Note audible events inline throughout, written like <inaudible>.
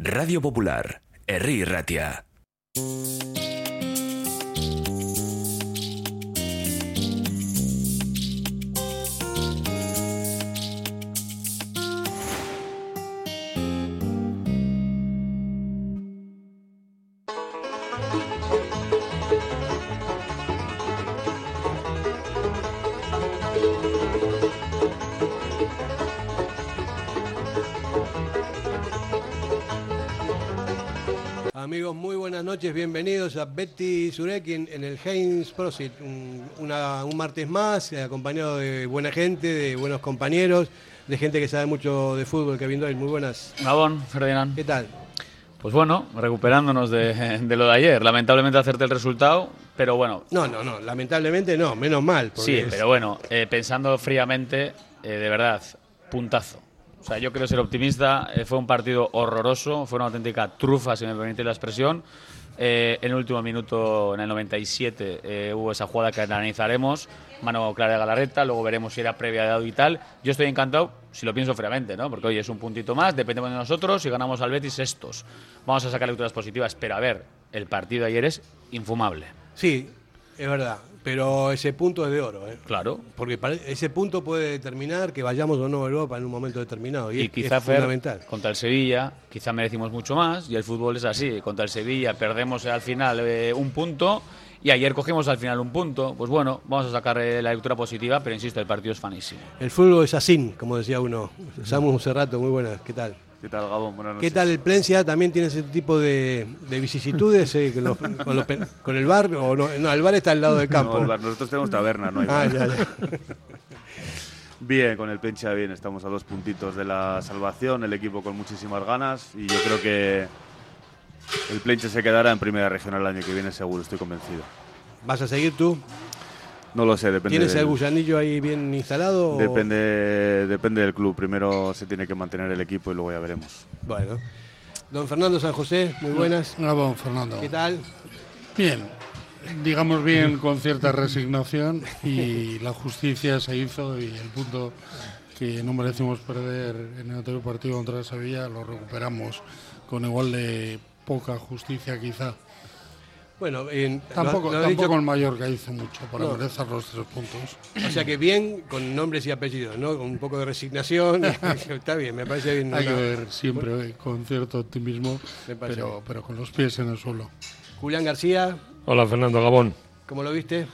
Radio Popular, Herri Ratia. Noches, bienvenidos a Betty Surekin en el Heinz Prosit. Un, una- un martes más, eh, acompañado de buena gente, de buenos compañeros, de gente que sabe mucho de fútbol, Kevin Doyle. Muy buenas. Gabón, Ferdinand. ¿Qué tal? Pues bueno, recuperándonos de, de lo de ayer. Lamentablemente hacerte el resultado, pero bueno. No, no, no, lamentablemente no, menos mal. Sí, es- pero bueno, eh, pensando fríamente, eh, de verdad, puntazo. O sea, yo quiero ser optimista. eh, fue un partido horroroso, fue una auténtica trufa, si me permite la expresión. Eh, en el último minuto, en el 97, eh, hubo esa jugada que analizaremos, mano clara de Galarreta, luego veremos si era previa de dado y tal. Yo estoy encantado, si lo pienso fríamente, ¿no? Porque hoy es un puntito más, dependemos de nosotros, si ganamos al Betis, estos. Vamos a sacar lecturas positivas, pero a ver, el partido de ayer es infumable. Sí, es verdad, pero ese punto es de oro, ¿eh? Claro, Porque ese punto puede determinar que vayamos o no a Europa en un momento determinado. Y, Y es- quizá es Fer, fundamental. contra el Sevilla, quizá merecimos mucho más y el fútbol es así. Contra el Sevilla perdemos al final eh, un punto y ayer cogimos al final un punto. Pues bueno, vamos a sacar eh, la lectura positiva, pero insisto, el partido es fanísimo. El fútbol es así, como decía uno. Samu Cerrato, muy buenas, ¿qué tal? ¿Qué tal, Gabón? Buenas noches. ¿Qué tal el Plencia? ¿También tiene ese tipo de, de vicisitudes eh, con, los- con los pe- con el bar? O no, no, el bar está al lado del <laughs> campo. No, el bar- nosotros tenemos taberna, no hay Ah, bar. ya, ya. <laughs> Bien, con el Pencha bien, estamos a dos puntitos de la salvación, el equipo con muchísimas ganas y yo creo que el Pencha se quedará en primera regional el año que viene seguro, estoy convencido. ¿Vas a seguir tú? No lo sé, depende ¿Tienes del, el gusanillo ahí bien instalado? o- depende, depende del club. Primero se tiene que mantener el equipo y luego ya veremos. Bueno. Don Fernando San José, muy buenas. Bravo, Fernando. ¿Qué tal? Bien, digamos bien con cierta resignación y la justicia se hizo y el punto que no merecimos perder en el anterior partido contra Sevilla lo recuperamos con igual de poca justicia quizá. Bueno, en, Tampoco, lo- lo tampoco dicho- el Mallorca hizo mucho para No. merecer los tres puntos. o sea que bien, con nombres y apellidos, ¿no? Con un poco de resignación. <laughs> <laughs> Está bien, me parece bien. Hay que ver siempre con cierto optimismo, pero, pero con los pies en el suelo. Julián García, Hola Fernando Gabón. ¿cómo lo viste?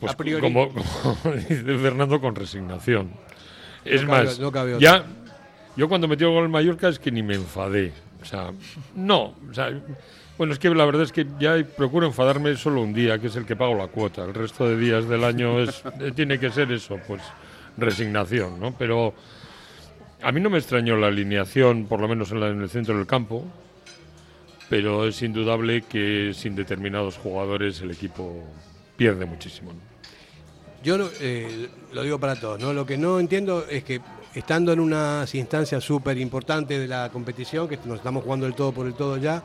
Pues A priori. como, como <laughs> dice Fernando con resignación. Es No cabe- más, no cabe ya yo cuando metió el gol el Mallorca es que ni me enfadé. O sea, no, o sea, bueno, es que la verdad es que ya procuro enfadarme solo un día, que es el que pago la cuota. El resto de días del año eh, tiene que ser eso, pues resignación, ¿no? Pero a mí no me extrañó la alineación, por lo menos en, la- el centro del campo, pero es indudable que sin determinados jugadores el equipo pierde muchísimo. Yo eh, lo digo para todos, ¿no? Lo que no entiendo es que estando en unas instancias súper importantes de la competición, que nos estamos jugando el todo por el todo ya,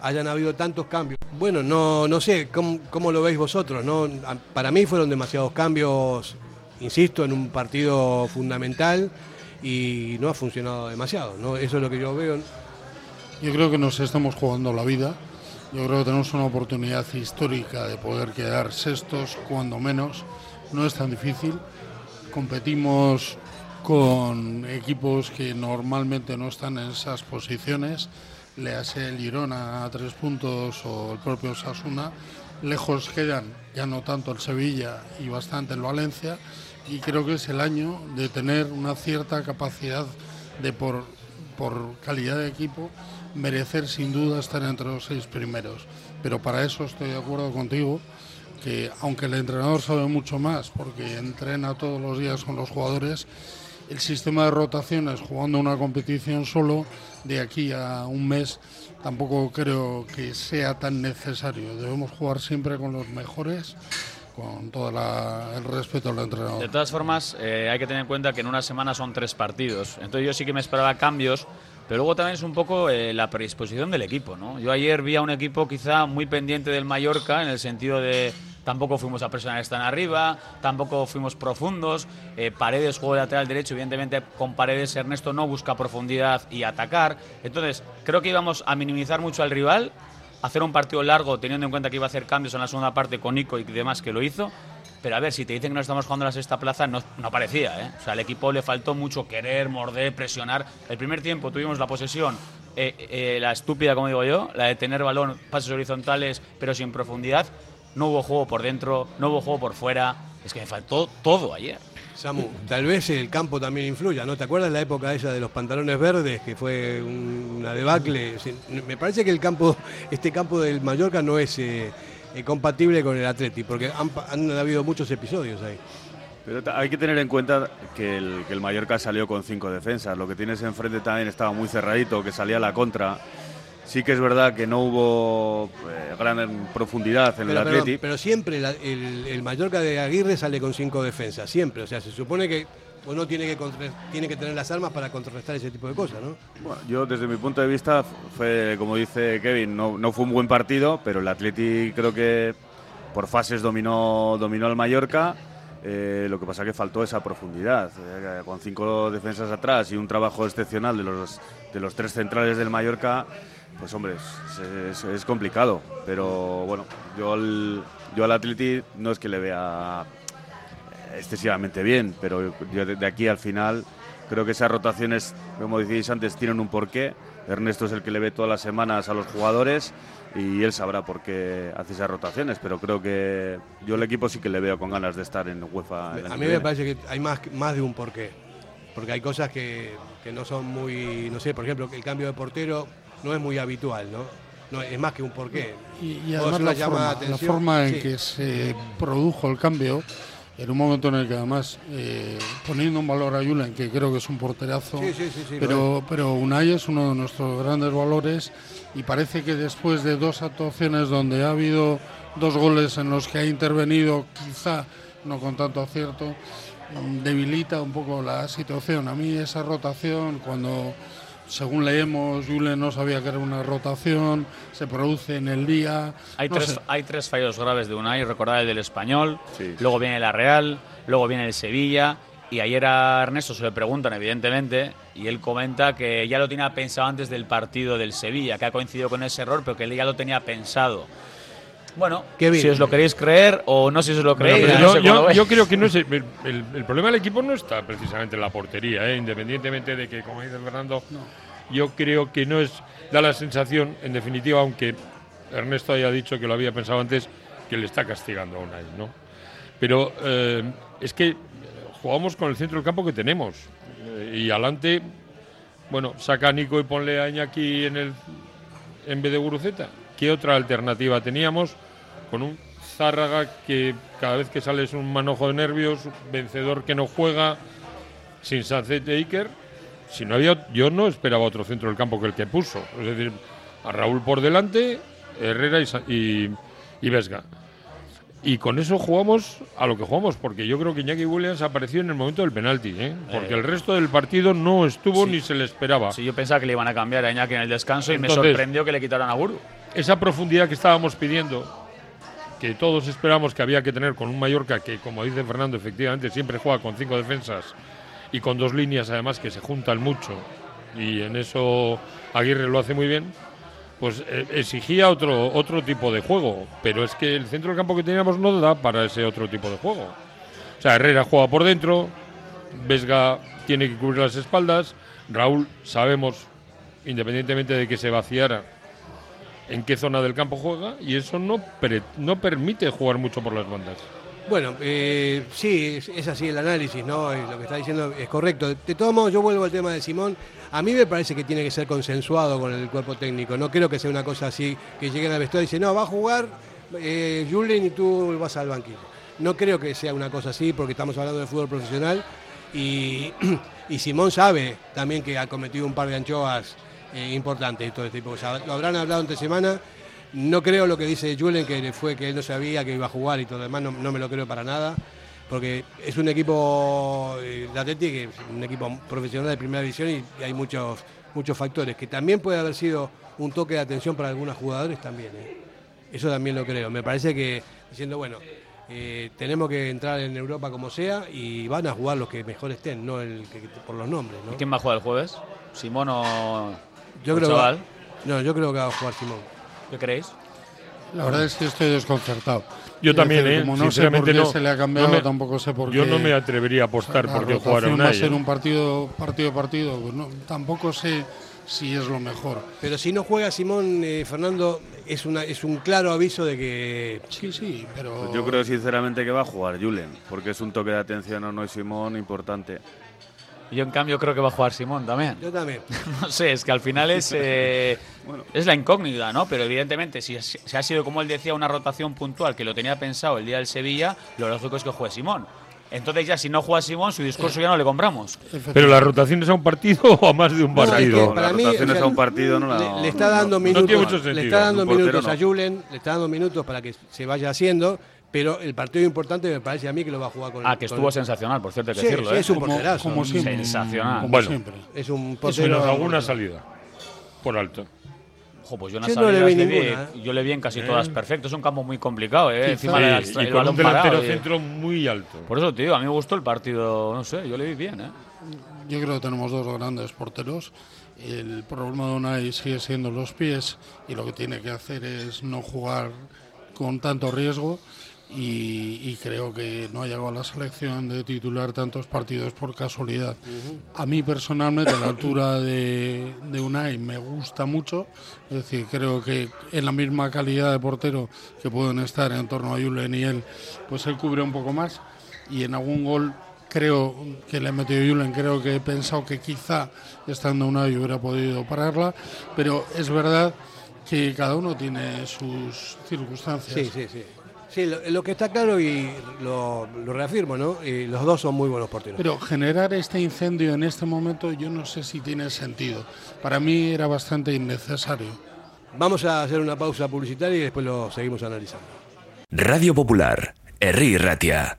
hayan habido tantos cambios. Bueno, no, no sé, ¿cómo, cómo lo veis vosotros? ¿no? Para mí fueron demasiados cambios, insisto, en un partido fundamental y no ha funcionado demasiado, ¿no? Eso es lo que yo veo. Yo creo que nos estamos jugando la vida. Yo creo que tenemos una oportunidad histórica de poder quedar sextos, cuando menos. No es tan difícil. Competimos con equipos que normalmente no están en esas posiciones. Le hace el Girona a tres puntos o el propio Sasuna. Lejos quedan ya no tanto el Sevilla y bastante el Valencia. Y creo que es el año de tener una cierta capacidad de por por calidad de equipo, merecer sin duda estar entre los seis primeros. Pero para eso estoy de acuerdo contigo, que aunque el entrenador sabe mucho más, porque entrena todos los días con los jugadores, el sistema de rotaciones jugando una competición solo de aquí a un mes tampoco creo que sea tan necesario. Debemos jugar siempre con los mejores, con todo la- el respeto al entrenador. De todas formas, eh, hay que tener en cuenta que en una semana son tres partidos. Entonces yo sí que me esperaba cambios, pero luego también es un poco eh, la predisposición del equipo. ¿no? Yo ayer vi a un equipo quizá muy pendiente del Mallorca, en el sentido de tampoco fuimos a presionar están arriba, tampoco fuimos profundos. Eh, paredes, juego de lateral derecho, evidentemente con Paredes Ernesto no busca profundidad y atacar. Entonces, creo que íbamos a minimizar mucho al rival, hacer un partido largo teniendo en cuenta que iba a hacer cambios en la segunda parte con Nico y demás que lo hizo. Pero a ver, si te dicen que no estamos jugando la sexta plaza, no, no parecía. ¿eh? O sea, al equipo le faltó mucho querer, morder, presionar. El primer tiempo tuvimos la posesión, eh, eh, la estúpida, como digo yo, la de tener balón, pases horizontales, pero sin profundidad. No hubo juego por dentro, no hubo juego por fuera. Es que me faltó todo ayer. Samu, tal vez el campo también influya, ¿no? ¿Te acuerdas la época esa de los pantalones verdes, que fue un- una debacle? Me parece que el campo, este campo del Mallorca no es eh, eh, compatible con el Atleti, porque han, habido muchos episodios ahí. Pero hay que tener en cuenta que el, que el Mallorca salió con cinco defensas. Lo que tienes enfrente también estaba muy cerradito, que salía a la contra. Sí que es verdad que no hubo eh, gran profundidad en Pero, el pero- Atleti. pero siempre la- el, el Mallorca de Aguirre sale con cinco defensas, siempre. O sea, se supone que uno tiene que, contra- tiene que tener las armas para contrarrestar ese tipo de cosas, ¿no? Bueno, yo desde mi punto de vista fue, como dice Kevin, no, no fue un buen partido, pero el Atleti creo que por fases dominó, dominó al Mallorca. Eh, lo que pasa que faltó esa profundidad. Eh, con cinco defensas atrás y un trabajo excepcional de los, de los tres centrales del Mallorca, pues hombre, es, es- es complicado. Pero bueno, yo al, yo al Atleti no es que le vea excesivamente bien, pero yo de, de aquí al final creo que esas rotaciones, como decíais antes, tienen un porqué. Ernesto es el que le ve todas las semanas a los jugadores y él sabrá por qué hace esas rotaciones, pero creo que yo el equipo sí que le veo con ganas de estar en UEFA. el A mí me parece que hay más, más de un porqué. Porque hay cosas que, que no son muy, no sé, por ejemplo, el cambio de portero no es muy habitual, ¿no? no es más que un porqué. Y, además la forma, la forma en sí. que se produjo el cambio, en un momento en el que además, eh, poniendo un valor a Julen, que creo que es un porterazo, Sí, sí, pero, pero Unai es uno de nuestros grandes valores y parece que después de dos actuaciones donde ha habido dos goles en los que ha intervenido, quizá no con tanto acierto, mm, debilita un poco la situación. A mí esa rotación, cuando según leemos, Julen no sabía que era una rotación, se produce en el día. Hay, no tres, sé. hay tres fallos graves de Unai, recordad el del Español, Sí. luego viene la Real, luego viene el Sevilla, y ayer a Ernesto se le preguntan, evidentemente, y él comenta que ya lo tenía pensado antes del partido del Sevilla, que ha coincidido con ese error, pero que él ya lo tenía pensado. Bueno, si os lo queréis creer o no si os lo Bueno, creéis, pero ya no yo, sé cómo yo- lo veis. yo creo que no es el, el- el problema del equipo no está precisamente en la portería, ¿eh? independientemente de que, como dice Fernando, yo creo que no es, da la sensación, en definitiva, aunque Ernesto haya dicho que lo había pensado antes, que le está castigando a Unai, ¿no? Pero eh, es que jugamos con el centro del campo que tenemos eh, y adelante, bueno, saca a Nico y ponle a Iñaki en el en vez de Guruceta. ¿Qué otra alternativa teníamos? Con un Zárraga que cada vez que sale es un manojo de nervios, vencedor que no juega, sin Sánchez de Iker. Si no había, yo no esperaba otro centro del campo que el que puso. Es decir, a Raúl por delante, Herrera y, y, y Vesga. Y con eso jugamos a lo que jugamos, porque yo creo que Iñaki Williams apareció en el momento del penalti, ¿eh? porque Eh, el resto del partido no estuvo sí. ni se le esperaba. Sí, yo pensaba que le iban a cambiar a Iñaki en el descanso y me sorprendió que le quitaran a Guru. esa profundidad que estábamos pidiendo, que todos esperamos que había que tener con un Mallorca que, como dice Fernando, efectivamente siempre juega con cinco defensas y con dos líneas además que se juntan mucho y en eso Aguirre lo hace muy bien, pues eh, exigía otro, otro tipo de juego, pero es que el centro del campo que teníamos no da para ese otro tipo de juego. O sea, Herrera juega por dentro, Vesga tiene que cubrir las espaldas, Raúl sabemos, independientemente de que se vaciara, en qué zona del campo juega y eso no, no permite jugar mucho por las bandas. Bueno, eh, sí, es, así el análisis, ¿no? Y lo que está diciendo es correcto. De todos modos, yo vuelvo al tema de Simón. A mí me parece que tiene que ser consensuado con el cuerpo técnico. No creo que sea una cosa así que lleguen al vestuario y dicen, no, va a jugar eh, Julien y tú vas al banquillo. No creo que sea una cosa así porque estamos hablando de fútbol profesional y, <clears throat> y Simón sabe también que ha cometido un par de anchoas eh, importantes y todo este tipo de. Lo habrán hablado entre semana. No creo lo que dice Julen, que fue que él no sabía que iba a jugar y todo lo demás, no, no me lo creo para nada, porque es un equipo eh, de Atleti, un equipo profesional de primera división y, y hay muchos, muchos factores, que también puede haber sido un toque de atención para algunos jugadores también. ¿eh? Eso también lo creo. Me parece que diciendo, bueno, eh, tenemos que entrar en Europa como sea y van a jugar los que mejor estén, no el que, por los nombres. ¿no? ¿Y quién va a jugar el jueves? ¿Simón o, Yo o creo que va- Chaval? no, yo creo que va a jugar Simón. ¿Qué creéis? La verdad es que estoy desconcertado. Yo Es también, decir, ¿eh? Como no sé por Sinceramente qué no. se le ha cambiado, No me- tampoco sé por qué. Yo no me atrevería a apostar la porque rotación jugaron va a ser un partido, partido a partido. Pues no, tampoco sé si es lo mejor. Pero si no juega Simón, eh, Fernando, es, una, es un claro aviso de que Sí, sí, pero. Pues yo creo sinceramente que va a jugar Julen, porque es un toque de atención a no Simón importante. Yo, en cambio, creo que va a jugar Simón también. yo también. <laughs> No sé, es que al final es, eh, es la incógnita, ¿no? Pero evidentemente, si, si ha sido, como él decía, una rotación puntual que lo tenía pensado el día del Sevilla, lo lógico es que juegue Simón. Entonces ya si no juega Simón, su discurso ya no le compramos. Pero las rotaciones a un partido <laughs> o a más de un No, es que partido. para Las mí, rotaciones o sea, a un partido no la- le, le está dando no minutos, tiene mucho sentido. le está dando minutos a no. Julen, le está dando minutos para que se vaya haciendo, pero el partido importante me parece a mí que lo va a jugar con Ah, que estuvo sensacional, por cierto, hay que Sí, decirlo. sí, ¿eh? es un como, porterazo. como siempre. Sensacional. Como Bueno. siempre. Es un Menos portero. alguna salida. Por alto. Ojo, pues yo, no le vi le vi- ninguna, ¿eh? yo le vi en casi todas perfecto. Es un campo muy complicado, ¿eh? Encima Sí, da y el, con un delantero parado. centro muy alto. Por eso, tío, a mí me gustó el partido, no sé, yo le vi bien, ¿eh? Yo creo que tenemos dos grandes porteros. El problema de Unai sigue siendo los pies y lo que tiene que hacer es no jugar con tanto riesgo. Y, y creo que no ha llegado a la selección de titular tantos partidos por casualidad. A mí personalmente la altura de, de Unai me gusta mucho, es decir, creo que en la misma calidad de portero que pueden estar en torno a Julen y él, pues él cubre un poco más y en algún gol creo que le ha metido Julen, creo que he pensado que quizá estando Unai hubiera podido pararla, pero es verdad que cada uno tiene sus circunstancias. Sí, sí, sí. Sí, lo, lo que está claro y lo, lo reafirmo, ¿no? Y los dos son muy buenos porteros. Pero generar este incendio en este momento yo no sé si tiene sentido. Para mí era bastante innecesario. Vamos a hacer una pausa publicitaria y después lo seguimos analizando. Radio Popular, Herri Ratia.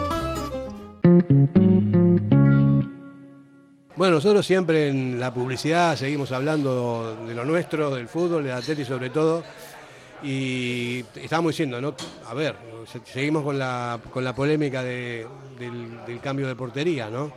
Bueno, nosotros siempre en la publicidad seguimos hablando de lo nuestro, del fútbol, del Atleti sobre todo. Y estábamos diciendo, ¿no? A ver, se- seguimos con la, con la polémica de- del, cambio de portería, ¿no?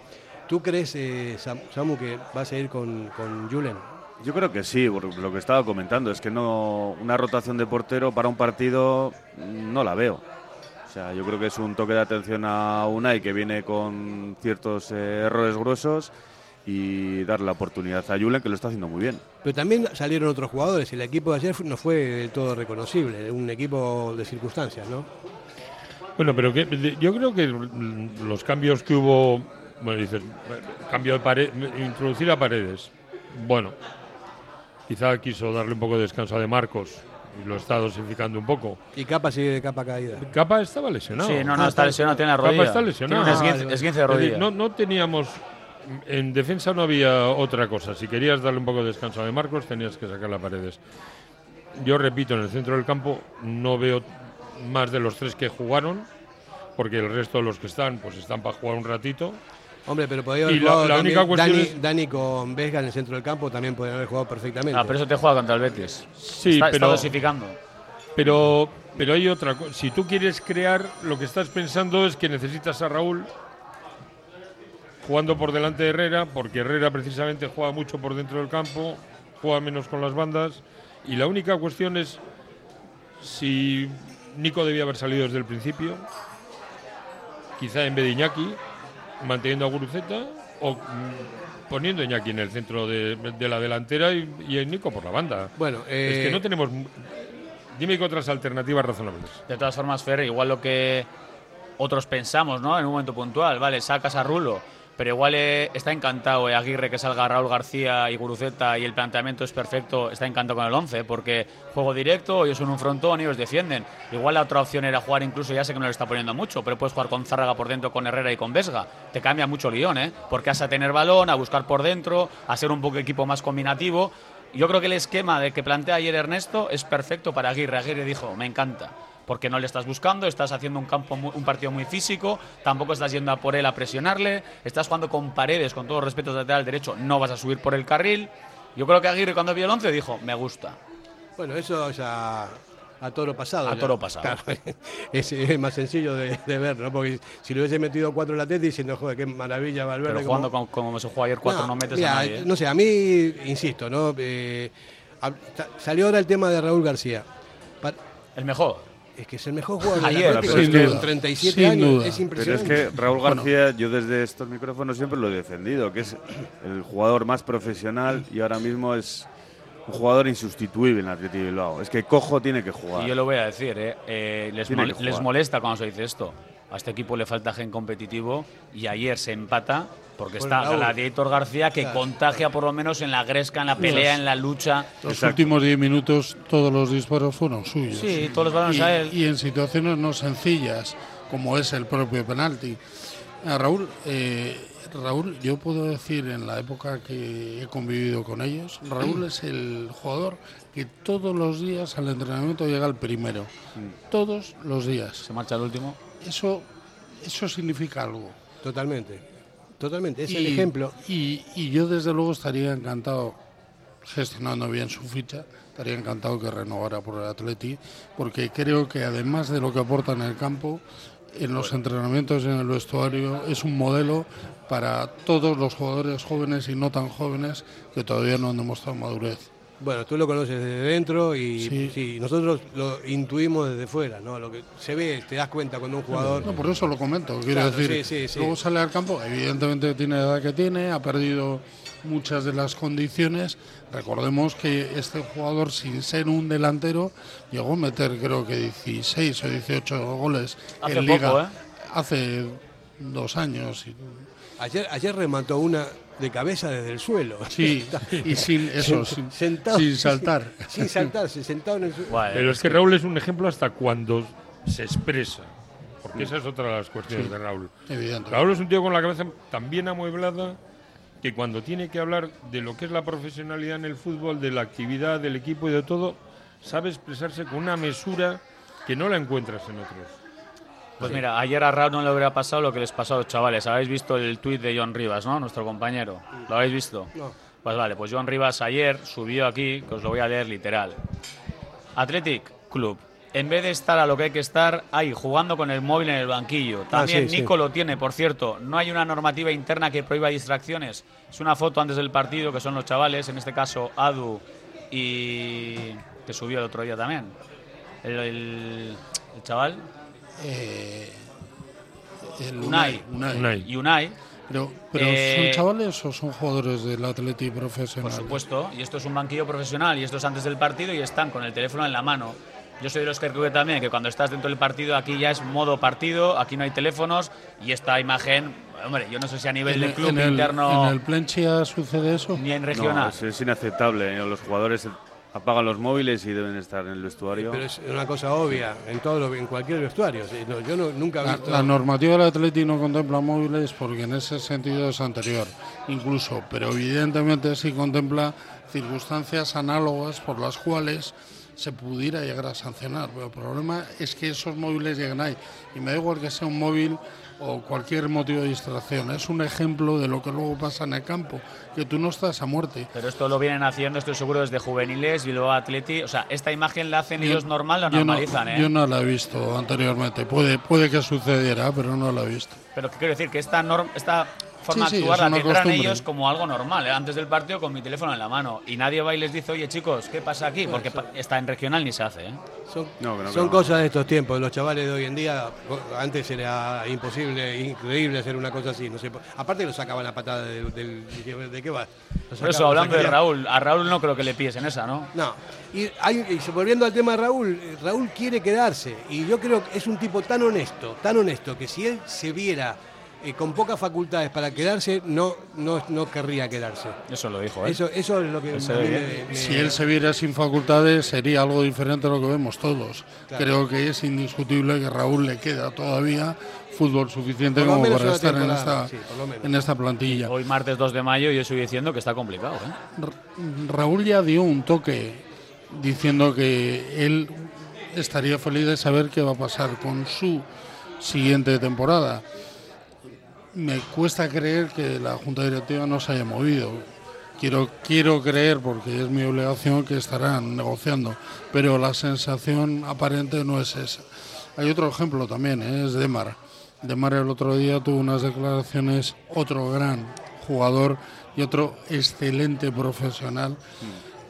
¿Tú crees, eh, Sam- Samu, que va a seguir con, con Julen? Yo creo que sí, por lo que estaba comentando, es que no una rotación de portero para un partido no la veo. O sea, yo creo que es un toque de atención a Unai que viene con ciertos eh, errores gruesos y darle la oportunidad a Julen, que lo está haciendo muy bien. Pero también salieron otros jugadores. El equipo de ayer no fue del todo reconocible, un equipo de circunstancias, ¿no? Bueno, pero que, yo creo que los cambios que hubo, bueno, dices, cambio de pared, introducir a paredes, bueno, quizá quiso darle un poco de descanso a De Marcos y lo está dosificando un poco. Y capa sigue de capa caída. Capa estaba lesionado. Sí, no, no, está lesionado, tiene la rodilla. Capa está lesionado. Tiene un esguince- esguince de Es decir, rodilla. No, no teníamos. En defensa no había otra cosa. Si querías darle un poco de descanso a De Marcos, tenías que sacar las paredes. Yo repito, en el centro del campo no veo más de los tres que jugaron, porque el resto de los que están, pues están para jugar un ratito. Hombre, pero podría haber Y la- jugado la también única cuestión Dani, es- Dani con Vesga en el centro del campo también podrían haber jugado perfectamente. Ah, pero eso te juega contra el Betis. Sí, está, está pero- dosificando. Pero, pero hay otra cosa. Si tú quieres crear, lo que estás pensando es que necesitas a Raúl jugando por delante de Herrera, porque Herrera precisamente juega mucho por dentro del campo, juega menos con las bandas. Y la única cuestión es si Nico debía haber salido desde el principio, quizá en vez de Iñaki, manteniendo a Guruceta o mm, poniendo a Iñaki en el centro de, de la delantera y, y a Nico por la banda. Bueno, es que eh, no tenemos. Dime que otras alternativas razonables. De todas formas, Fer, igual lo que otros pensamos, ¿no? En un momento puntual, vale, sacas a Rulo, pero igual eh, está encantado eh, Aguirre que salga Raúl García y Guruceta y el planteamiento es perfecto, está encantado con el 11, porque juego directo, ellos son un frontón y ellos defienden. Igual la otra opción era jugar incluso, ya sé que no le está poniendo mucho, pero puedes jugar con Zárraga por dentro, con Herrera y con Vesga. Te cambia mucho el guion, ¿eh? Porque has a tener balón, a buscar por dentro, a ser un poco equipo más combinativo. Yo creo que el esquema de que plantea ayer Ernesto es perfecto para Aguirre. Aguirre dijo, me encanta, porque no le estás buscando, estás haciendo un campo mu- un partido muy físico, tampoco estás yendo a por él a presionarle, estás jugando con paredes, con todo respeto al lateral derecho, no vas a subir por el carril. Yo creo que Aguirre cuando vio el 11 dijo, me gusta. Bueno, eso ya a toro pasado. A ya. toro pasado. Claro, <laughs> es, es más sencillo de, de ver, ¿no? Porque si le hubiese metido cuatro la teta diciendo, joder, qué maravilla Valverde. Pero jugando como, como se jugó ayer, cuatro no, No, metes mira, a nadie. ¿eh? No sé, a mí, insisto, ¿no? Eh, salió ahora el tema de Raúl García. Pa- El mejor. Es que es el mejor jugador Ayer, pero es que- con 37 sin años. duda. Es Pero es impresionante. que Raúl García, yo desde estos micrófonos siempre lo he defendido, que es el jugador más profesional y ahora mismo es un jugador insustituible en Atleti Bilbao. Es que Cojo tiene que jugar. Y yo lo voy a decir, ¿eh? Eh, les, mol- les molesta cuando se dice esto. A este equipo le falta gen competitivo y ayer se empata porque Con está Raúl. Gladiator García que Claro. contagia por lo menos en la gresca, en la pelea, en la lucha. Los Exacto. últimos 10 minutos todos los disparos fueron suyos. Sí, todos los balones y, a él. y en situaciones no sencillas, como es el propio penalti. A Raúl, eh, Raúl, yo puedo decir en la época que he convivido con ellos, Raúl es el jugador que todos los días al entrenamiento llega el primero. Mm. Todos los días. Se marcha el último. Eso, eso significa algo. Totalmente. Totalmente. Es Y- el ejemplo. Y, y yo desde luego estaría encantado, gestionando bien su ficha, estaría encantado que renovara por el Atleti, porque creo que además de lo que aporta en el campo, en los entrenamientos y en el vestuario, es un modelo para todos los jugadores jóvenes y no tan jóvenes que todavía no han demostrado madurez. Bueno, tú lo conoces desde dentro y Sí. sí, nosotros lo intuimos desde fuera, ¿no? Lo que se ve, te das cuenta cuando un jugador. No, por eso lo comento. Quiero Claro, decir, sí, sí, sí. luego sale al campo, evidentemente tiene la edad que tiene, ha perdido muchas de las condiciones. Recordemos que este jugador, sin ser un delantero, llegó a meter creo que 16 o 18 goles Hace en poco, liga ¿eh? hace dos años. Ayer, ayer remató una de cabeza desde el suelo. Sí, y <laughs> sin eso, sin, Sentado. sin saltar. <laughs> Sin saltarse, sentado en el suelo. Pero es que Raúl es un ejemplo hasta cuando se expresa. Porque esa es otra de las cuestiones de Raúl. Evidente. Raúl es un tío con la cabeza tan bien amueblada que cuando tiene que hablar de lo que es la profesionalidad en el fútbol, de la actividad del equipo y de todo, sabe expresarse con una mesura que no la encuentras en otros. Pues mira, ayer a Raúl no le hubiera pasado lo que les pasó a los chavales. Habéis visto el tuit de John Rivas, ¿no? Nuestro compañero. ¿Lo habéis visto? No. Pues vale, pues John Rivas ayer subió aquí, que os lo voy a leer literal. Athletic Club. En vez de estar a lo que hay que estar, ahí jugando con el móvil en el banquillo. También Ah, sí, Nico sí. lo tiene, por cierto. No hay una normativa interna que prohíba distracciones. Es una foto antes del partido, que son los chavales, en este caso Adu y. que subió el otro día también. El, el- el chaval, Eh, el Unai. Unai. Unai. y Unai. Pero, pero Eh, ¿son chavales o son jugadores del Atleti profesional? Por supuesto, y esto es un banquillo profesional, y esto es antes del partido y están con el teléfono en la mano. Yo soy de los que creo que también que cuando estás dentro del partido aquí ya es modo partido, aquí no hay teléfonos y esta imagen, hombre, yo no sé si a nivel ¿En de el- club en el, interno ¿En el Plencia sucede eso? ni en No, regional. es, es inaceptable. Los jugadores apagan los móviles y deben estar en el vestuario. Pero es una cosa obvia en todo lo- en cualquier vestuario. no, yo no- nunca he La, visto. la normativa del Atleti no contempla móviles porque en ese sentido es anterior, incluso, pero evidentemente sí contempla circunstancias análogas por las cuales se pudiera llegar a sancionar. Pero el problema es que esos móviles llegan ahí. Y me da igual que sea un móvil o cualquier motivo de distracción. Es un ejemplo de lo que luego pasa en el campo, que tú no estás a muerte. Pero esto lo vienen haciendo, estoy seguro, desde juveniles, Bilbao Atleti. O sea, esta imagen la hacen ellos normal, la Yo no- normalizan, ¿eh? Yo no la he visto anteriormente. Puede, puede que sucediera, pero no la he visto. Pero ¿qué quiero decir? Que esta, norm- esta forma Sí, de sí, actuar la tendrán costumbre. ellos como algo normal, ¿eh? antes del partido con mi teléfono en la mano. Y nadie va y les dice, oye chicos, ¿qué pasa aquí? Porque pa- está en regional ni se hace. ¿eh? Son, No, no, son no. cosas de estos tiempos. Los chavales de hoy en día, antes era imposible, increíble hacer una cosa así. No sé, aparte lo sacaban a patada del. del- ¿De qué va? Lo Por eso, hablando de. Raúl, a Raúl no creo que le pies en esa, ¿no? No. Y, hay- y volviendo al tema de Raúl, Raúl quiere quedarse. Y yo creo que es un tipo tan honesto, tan honesto, que si él se viera eh, con pocas facultades para quedarse, no, no, no querría quedarse. Eso lo dijo, ¿eh? Eso, eso es lo que Él me- me- Si él se viera sin facultades sería algo diferente a lo que vemos todos. Claro. Creo que es indiscutible que Raúl le queda todavía fútbol suficiente Por como para estar en esta, sí, en esta plantilla. Hoy martes 2 de mayo yo estoy diciendo que está complicado. ¿eh? Raúl ya dio un toque diciendo que él estaría feliz de saber qué va a pasar con su siguiente temporada. Me cuesta creer que la Junta Directiva no se haya movido. Quiero, quiero creer, porque es mi obligación, que estarán negociando, pero la sensación aparente no es esa. Hay otro ejemplo también, ¿eh? es Demar. Demar el otro día tuvo unas declaraciones, otro gran jugador y otro excelente profesional.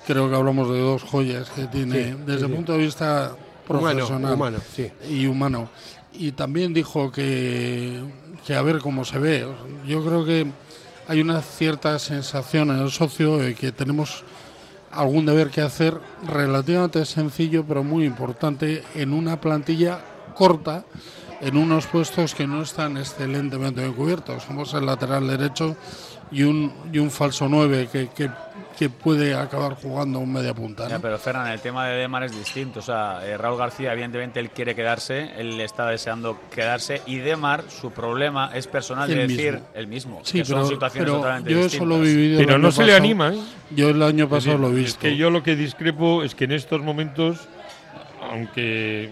Creo que hablamos de dos joyas que tiene Sí, desde sí, el punto de vista Humano, profesional humano, sí. y humano. Y también dijo que, que a ver cómo se ve. Yo creo que hay una cierta sensación en el socio de que tenemos algún deber que hacer relativamente sencillo pero muy importante en una plantilla corta en unos puestos que no están excelentemente bien cubiertos. Somos el lateral derecho y un, y un falso 9 que, que, que puede acabar jugando un media punta. Ya, ¿no? pero Ferran, el tema de Demar es distinto. O sea, eh, Raúl García, evidentemente, él quiere quedarse, él está deseando quedarse. Y Demar, su problema es personal de El decir mismo. el mismo. Sí, que son pero, situaciones pero totalmente yo distintas. eso lo he vivido. Pero no se le pasado. anima, ¿eh? Yo el año pasado lo he Es visto. que yo lo que discrepo es que en estos momentos, aunque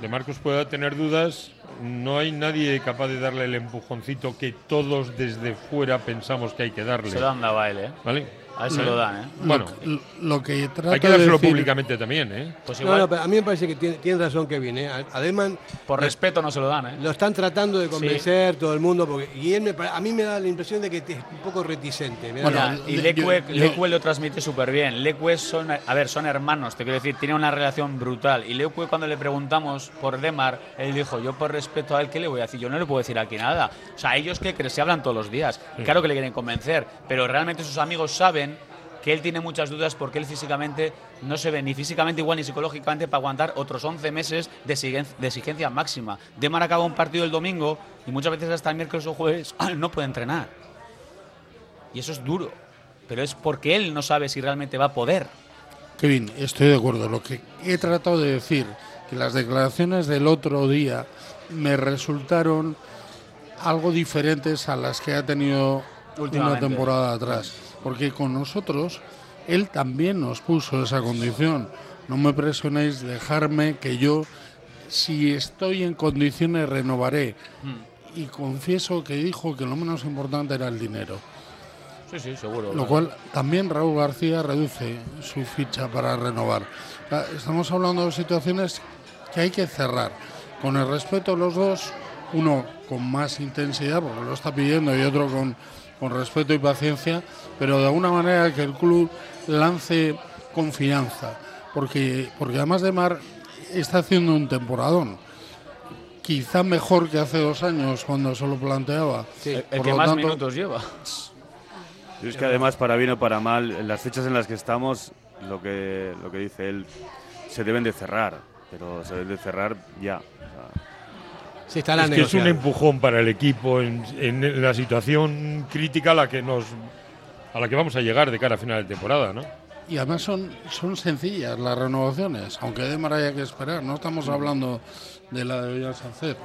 de Marcos pueda tener dudas, no hay nadie capaz de darle el empujoncito que todos desde fuera pensamos que hay que darle. Se lo han dado a él, ¿eh? ¿Vale? A él se lo dan, ¿eh? Bueno, Lo, lo que trata hay que de dárselo decir- públicamente también, ¿eh? Pues igual, no, pero a mí me parece que tiene, tiene razón Kevin. ¿eh? Además, por respeto no se lo dan, ¿eh? lo están tratando de convencer todo el mundo. Porque, y él me a mí me da la impresión de que es un poco reticente. Bueno, la- y yo- Leque, yo- Leque lo transmite súper bien. Leque son, a ver, son hermanos, te quiero decir, tienen una relación brutal. Y Leque cuando le preguntamos por Demar, él dijo, yo por respeto a él, ¿qué le voy a decir? Yo no le puedo decir aquí nada. O sea, ellos que creen, se hablan todos los días. Claro que le quieren convencer, pero realmente sus amigos saben que él tiene muchas dudas porque él físicamente no se ve ni físicamente igual ni psicológicamente para aguantar otros 11 meses de exigen- de exigencia máxima. Demar acaba un partido el domingo y muchas veces hasta el miércoles o jueves <clears throat> no puede entrenar. Y eso es duro. Pero es porque él no sabe si realmente va a poder. Kevin, estoy de acuerdo. Lo que he tratado de decir, que las declaraciones del otro día me resultaron algo diferentes a las que ha tenido una temporada atrás. Porque con nosotros, él también nos puso esa condición. No me presionéis, dejarme que yo, si estoy en condiciones, renovaré. Y confieso que dijo que lo menos importante era el dinero. Sí, sí, seguro. Lo cual también Raúl García reduce su ficha para renovar. Ah, Estamos hablando de situaciones que hay que cerrar. Con el respeto de los dos, uno con más intensidad, porque lo está pidiendo, y otro con, con respeto y paciencia, pero de alguna manera que el club lance confianza. Porque, porque además de Mar está haciendo un temporadón. quizá mejor que hace dos años cuando se lo planteaba. El, el Por que lo más tanto- minutos lleva. Yo es que además, para bien o para mal, en las fechas en las que estamos, lo que, lo que dice él, se deben de cerrar, pero se deben de cerrar ya. O sea, Se estará es que es un empujón para el equipo en, en la situación crítica a la que nos a la que vamos a llegar de cara a final de temporada, ¿no? Y además son, son sencillas las renovaciones, aunque de haya que esperar. No estamos hablando de la de Villas hacer.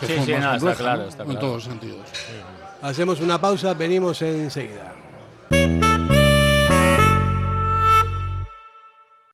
Que Sí, fue sí, más no, está claro, ¿no? está En claro. todos sentidos. Hacemos una pausa, venimos enseguida.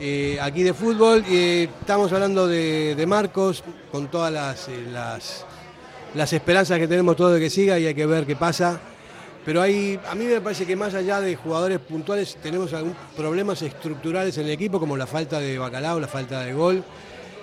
eh, aquí de fútbol. y estamos hablando de, de Marcos con todas las, eh, las, las esperanzas que tenemos todos de que siga y hay que ver qué pasa. Pero hay, a mí me parece que más allá de jugadores puntuales tenemos algunos problemas estructurales en el equipo como la falta de bacalao, la falta de gol.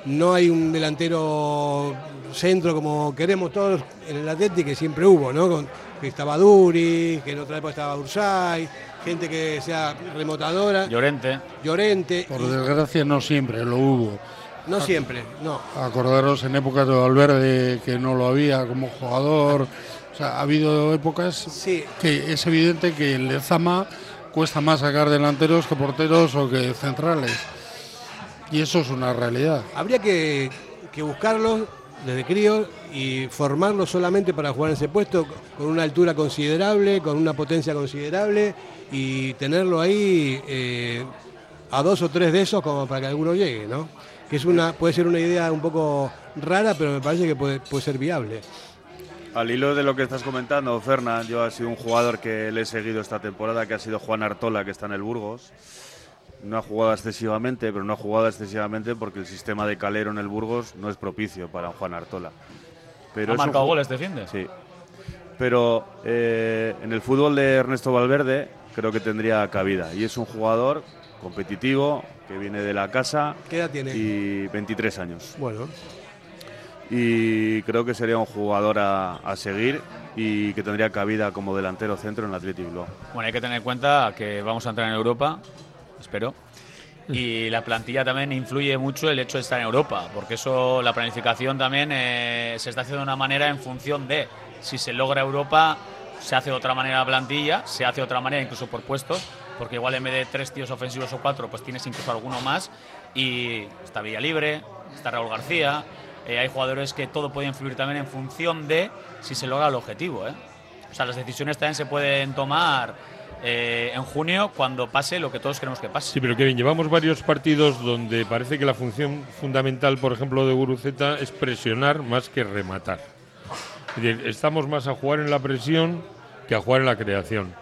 No hay un delantero centro como queremos todos en el Atlético que siempre hubo, ¿no? Que estaba Duri, que en otra época estaba Ursay, gente que sea remotadora. Llorente. Llorente. Por desgracia no siempre lo hubo. No siempre, no. Acordaros en épocas de Valverde que no lo había como jugador. O sea, ha habido épocas que es evidente que el Lezama cuesta más sacar delanteros que porteros o que centrales. Y eso es una realidad. Habría que, que buscarlos desde crío y formarlos solamente para jugar en ese puesto con una altura considerable, con una potencia considerable y tenerlo ahí eh, a dos o tres de esos como para que alguno llegue, ¿no? Que es una, puede ser una idea un poco rara, pero me parece que puede, puede ser viable. Al hilo de lo que estás comentando, Ferna, yo ha sido un jugador que le he seguido esta temporada, que ha sido Juan Artola, que está en el Burgos. No ha jugado excesivamente, pero no ha jugado excesivamente porque el sistema de Calero en el Burgos no es propicio para Juan Artola. Pero ¿Ha un marcado goles finde? Sí. Pero eh, en el fútbol de Ernesto Valverde creo que tendría cabida. Y es un jugador competitivo, que viene de la casa. ¿Qué edad tiene? Y 23 años. Bueno. Y creo que sería un jugador a, a seguir y que tendría cabida como delantero centro en el Athletic Bilbao. Bueno, hay que tener en cuenta que vamos a entrar en Europa, espero. Y la plantilla también influye mucho el hecho de estar en Europa, porque eso, la planificación también eh, se está haciendo de una manera en función de si se logra Europa, se hace de otra manera la plantilla, se hace de otra manera incluso por puestos, porque igual en vez de tres tíos ofensivos o cuatro, pues tienes incluso alguno más. Y está Villalibre, está Raúl García, eh, hay jugadores que todo puede influir también en función de si se logra el objetivo. ¿eh? O sea, las decisiones también se pueden tomar eh, en junio cuando pase lo que todos queremos que pase. Sí, pero Kevin, llevamos varios partidos donde parece que la función fundamental, por ejemplo, de Guruceta es presionar más que rematar. Es decir, estamos más a jugar en la presión que a jugar en la creación.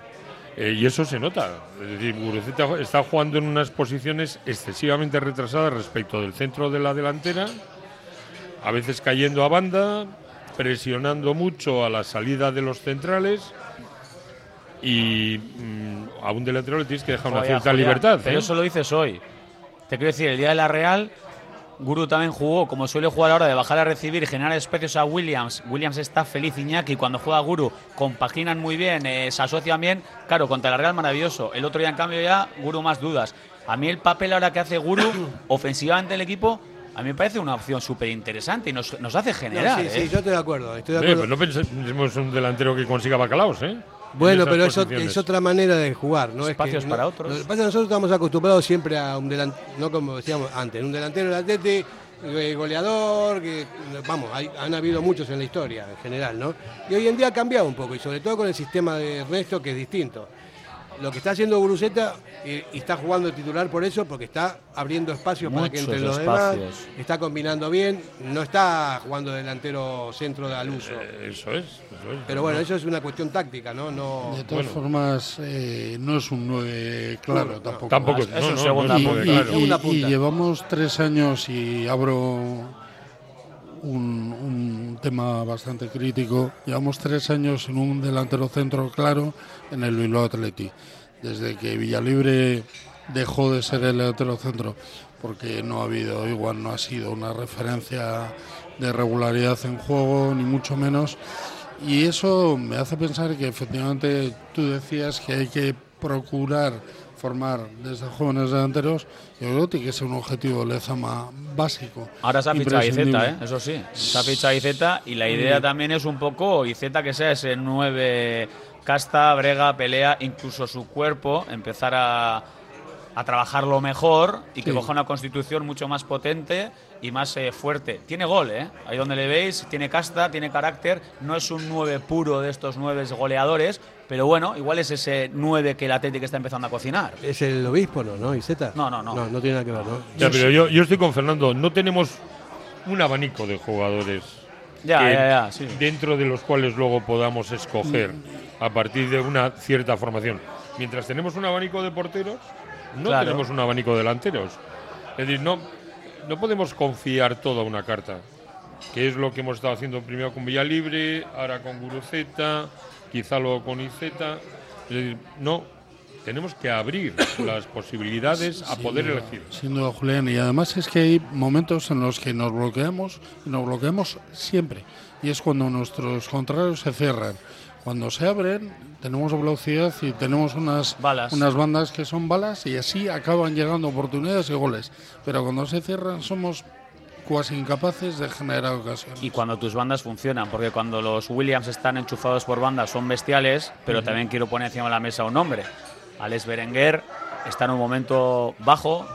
Eh, y eso se nota. Es decir, Guruceta está jugando en unas posiciones excesivamente retrasadas respecto del centro de la delantera, a veces cayendo a banda, presionando mucho a la salida de los centrales. Y mm, a un delantero le tienes que dejar una cierta Julián, libertad. Pero ¿eh? eso lo dices hoy. Te quiero decir, el día de la Real Guru también jugó, como suele jugar ahora, de bajar a recibir y generar espacios a Williams. Williams está feliz, Iñaki. Cuando juega Guru, compaginan muy bien, eh, se asocian bien. Claro, contra el Real maravilloso. El otro día, en cambio, ya Guru más dudas. A mí el papel ahora que hace Guru, <coughs> ofensivamente el equipo, a mí me parece una opción súper interesante y nos, nos hace No, generar. sí, ¿eh? sí, yo estoy de acuerdo. Estoy de Eh, acuerdo. pues no pensemos un delantero que consiga bacalaos, ¿eh? Bueno, pero es otra manera de jugar, ¿no? Espacios es que, para no- otros. Lo que pasa es que nosotros estamos acostumbrados siempre a un delantero, no como decíamos antes, un delantero del Atleti, eh, goleador, que vamos, hay- han habido muchos en la historia en general, ¿no? Y hoy en día ha cambiado un poco, y sobre todo con el sistema de Ernesto, que es distinto. Lo que está haciendo Guruceta, eh, y está jugando de titular por eso, porque está abriendo espacios para que entre los demás, está combinando bien, no está jugando delantero centro de al uso. Eh, Eso es, eso es. Pero bueno, eso es una cuestión táctica, ¿no? no De todas formas, eh, no es un 9 claro No, tampoco. Tampoco, Es- no, un no, segunda y, punta. y- claro. y- llevamos tres años y abro un, un tema bastante crítico. Llevamos tres años en un delantero centro claro en el Bilbao Atleti. Desde que Villalibre dejó de ser el centro, porque no ha habido, igual no ha sido una referencia de regularidad en juego, ni mucho menos. Y eso me hace pensar que efectivamente tú decías que hay que procurar formar desde jóvenes delanteros. Yo creo que tiene que ser un objetivo de Lezama básico. Ahora se ha fichado. Izeta, ¿eh? eso sí. Se ha fichado Izeta y la idea también es un poco Izeta que sea ese 9 casta, brega, pelea, incluso su cuerpo, empezar a, a trabajarlo mejor y que Sí. coja una constitución mucho más potente y más eh, fuerte. Tiene gol, ¿eh? Ahí donde le veis, tiene casta, tiene carácter, no es un 9 puro de estos 9 goleadores, pero bueno, igual es ese 9 que el Atlético está empezando a cocinar. ¿Es el obispo, no? ¿No? ¿Y Z? No, no, no. No, no tiene nada que ver, ¿no? Ya, pero yo, yo estoy con Fernando. No tenemos un abanico de jugadores Ya, que- ya, ya, sí. dentro de los cuales luego podamos escoger a partir de una cierta formación. Mientras tenemos un abanico de porteros, no Claro. tenemos un abanico de delanteros. Es decir, no, no podemos confiar toda una carta, que es lo que hemos estado haciendo primero con Villalibre, ahora con Guruceta, quizá luego con Izeta. Es decir, no, tenemos que abrir <coughs> las posibilidades a Sin poder duda, elegir. Sin duda, Julián. Y además es que hay momentos en los que nos bloqueamos y nos bloqueamos siempre. Y es cuando nuestros contrarios se cierran. Cuando se abren, tenemos velocidad y tenemos unas, Balas. unas bandas que son balas y así acaban llegando oportunidades y goles. Pero cuando se cierran, somos cuasi incapaces de generar ocasiones. Y cuando tus bandas funcionan, porque cuando los Williams están enchufados por bandas son bestiales, pero también quiero poner encima de la mesa un nombre. Alex Berenguer está en un momento bajo,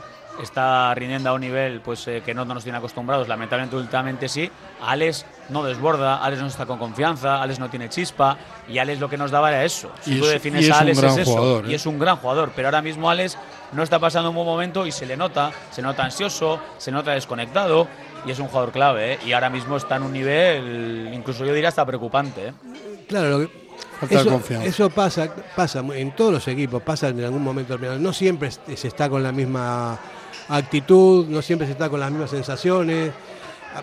está rindiendo a un nivel pues eh, que no nos tiene acostumbrados, lamentablemente últimamente sí. Alex no desborda, Alex no está con confianza, Alex no tiene chispa y Alex lo que nos daba era eso. Si Y tú es- defines y a un Alex gran es eso, jugador, y ¿eh? es un gran jugador, pero ahora mismo Alex no está pasando un buen momento y se le nota, se nota ansioso, se nota desconectado y es un jugador clave, ¿eh? y ahora mismo está en un nivel, incluso yo diría hasta preocupante. ¿eh? Claro, lo que- eso, confianza. eso pasa, pasa en todos los equipos, pasa en algún momento. No siempre se está con la misma actitud, no siempre se está con las mismas sensaciones.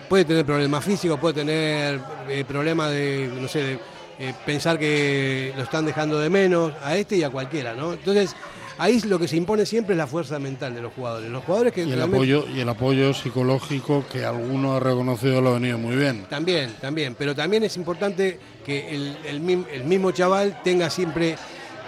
Puede tener problemas físicos, puede tener eh, problemas de, no sé, de eh, pensar que lo están dejando de menos a este y a cualquiera, ¿no? Entonces, ahí lo que se impone siempre es la fuerza mental de los jugadores. Los jugadores que Y el, apoyo, y el apoyo psicológico que alguno ha reconocido lo ha venido muy bien. También, también, pero también es importante que el, el mismo chaval tenga siempre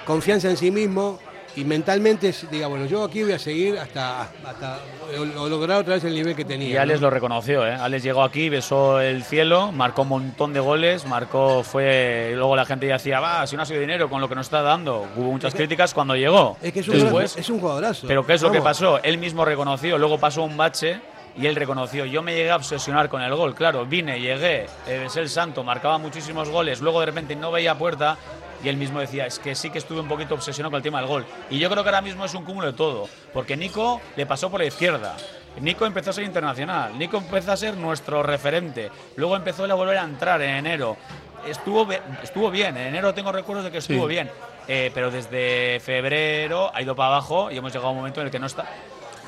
confianza en sí mismo y mentalmente diga, bueno, yo aquí voy a seguir hasta, hasta o- o lograr otra vez el nivel que tenía. Y Alex ¿no? lo reconoció, ¿eh? Alex llegó aquí, besó el cielo, marcó un montón de goles, marcó, fue. Luego la gente ya decía, va, si no ha sido dinero con lo que nos está dando. Hubo muchas críticas cuando llegó. Es que es un, Después, es un jugadorazo. pero ¿qué es lo que pasó? Él mismo reconoció, luego pasó un bache y él reconoció, yo me llegué a obsesionar con el gol, claro, vine, llegué, eh, besé el santo, marcaba muchísimos goles, luego de repente no veía puerta y él mismo decía, es que sí que estuve un poquito obsesionado con el tema del gol. Y yo creo que ahora mismo es un cúmulo de todo, porque Nico le pasó por la izquierda. Nico empezó a ser internacional, Nico empezó a ser nuestro referente, luego empezó él a volver a entrar en enero. Estuvo, estuvo bien, en enero tengo recuerdos de que estuvo Sí. bien, eh, pero desde febrero ha ido para abajo y hemos llegado a un momento en el que no está.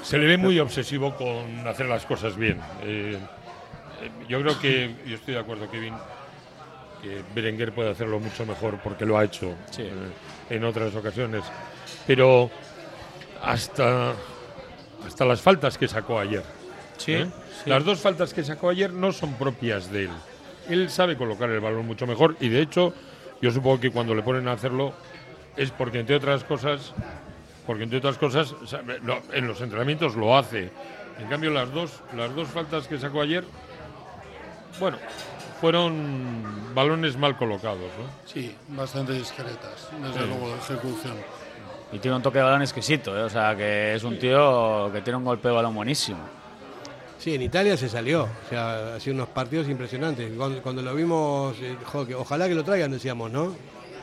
Se le ve muy obsesivo con hacer las cosas bien. Eh, eh, yo creo que, yo estoy de acuerdo, Kevin, que Berenguer puede hacerlo mucho mejor porque lo ha hecho Sí. eh, en otras ocasiones. Pero hasta, hasta las faltas que sacó ayer. Sí, ¿eh? sí. Las dos faltas que sacó ayer no son propias de él. Él sabe colocar el balón mucho mejor y de hecho yo supongo que cuando le ponen a hacerlo es porque entre otras cosas, porque entre otras cosas en los entrenamientos lo hace. En cambio las dos, las dos faltas que sacó ayer, bueno, fueron balones mal colocados, ¿no? Sí, bastante discretas, desde Sí. luego, de ejecución. Y tiene un toque de balón exquisito, ¿eh? o sea, que es un tío que tiene un golpe de balón buenísimo. Sí, en Italia se salió. O sea, ha sido unos partidos impresionantes. Cuando, cuando lo vimos, eh, jo, que ojalá que lo traigan, decíamos, ¿no?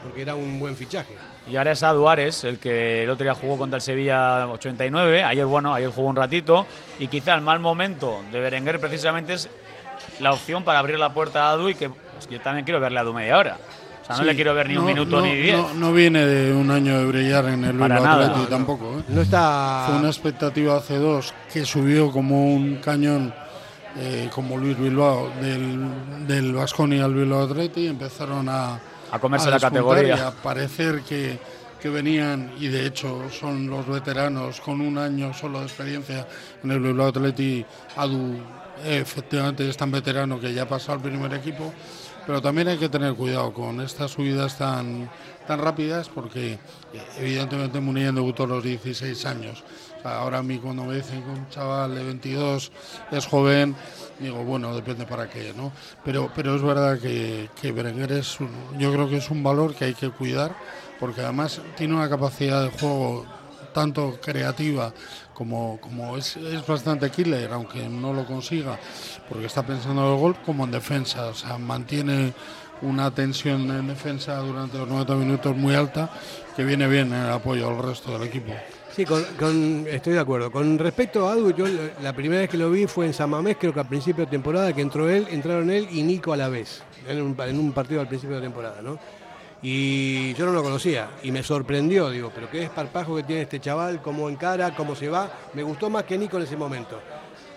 Porque era un buen fichaje. Y ahora es Aduares, el que el otro día jugó contra el Sevilla 89, ayer bueno, ayer jugó un ratito, y quizá el mal momento de Berenguer precisamente es la opción para abrir la puerta a Adu y que pues, yo también quiero verle a Adu media hora. O sea, no Sí, le quiero ver ni un minuto no- ni diez. No, no viene de un año de brillar en el Bilbao no. tampoco. ¿eh? No está. Fue una expectativa hace dos que subió como un cañón, eh, como Luis Bilbao, del, del Vasconi al Bilbao Athletic y empezaron a, A comerse la categoría. Y a parecer que, que venían, y de hecho son los veteranos con un año solo de experiencia en el Bilbao Athletic. Adu efectivamente es tan veterano que ya ha pasado al primer equipo. Pero también hay que tener cuidado con estas subidas tan, tan rápidas porque evidentemente Munier debutó a los 16 años. Ahora a mí cuando me dicen que un chaval de 22 es joven, digo, bueno, depende para qué, ¿no? Pero, pero es verdad que, que Berenguer es un- yo creo que es un valor que hay que cuidar porque además tiene una capacidad de juego tanto creativa como, como es, es bastante killer, aunque no lo consiga, porque está pensando en el gol como en defensa, o sea, mantiene una tensión en defensa durante los 90 minutos muy alta que viene bien en el apoyo al resto del equipo. Sí, con, estoy de acuerdo. Con respecto a Adu, yo la- la primera vez que lo vi fue en San Mamés, creo que al principio de temporada, que entró él, entraron él y Nico a la vez, en un, en un partido al principio de temporada, ¿no? Y yo no lo conocía y me sorprendió, digo, pero qué esparpajo que tiene este chaval, cómo encara, cómo se va. Me gustó más que Nico en ese momento.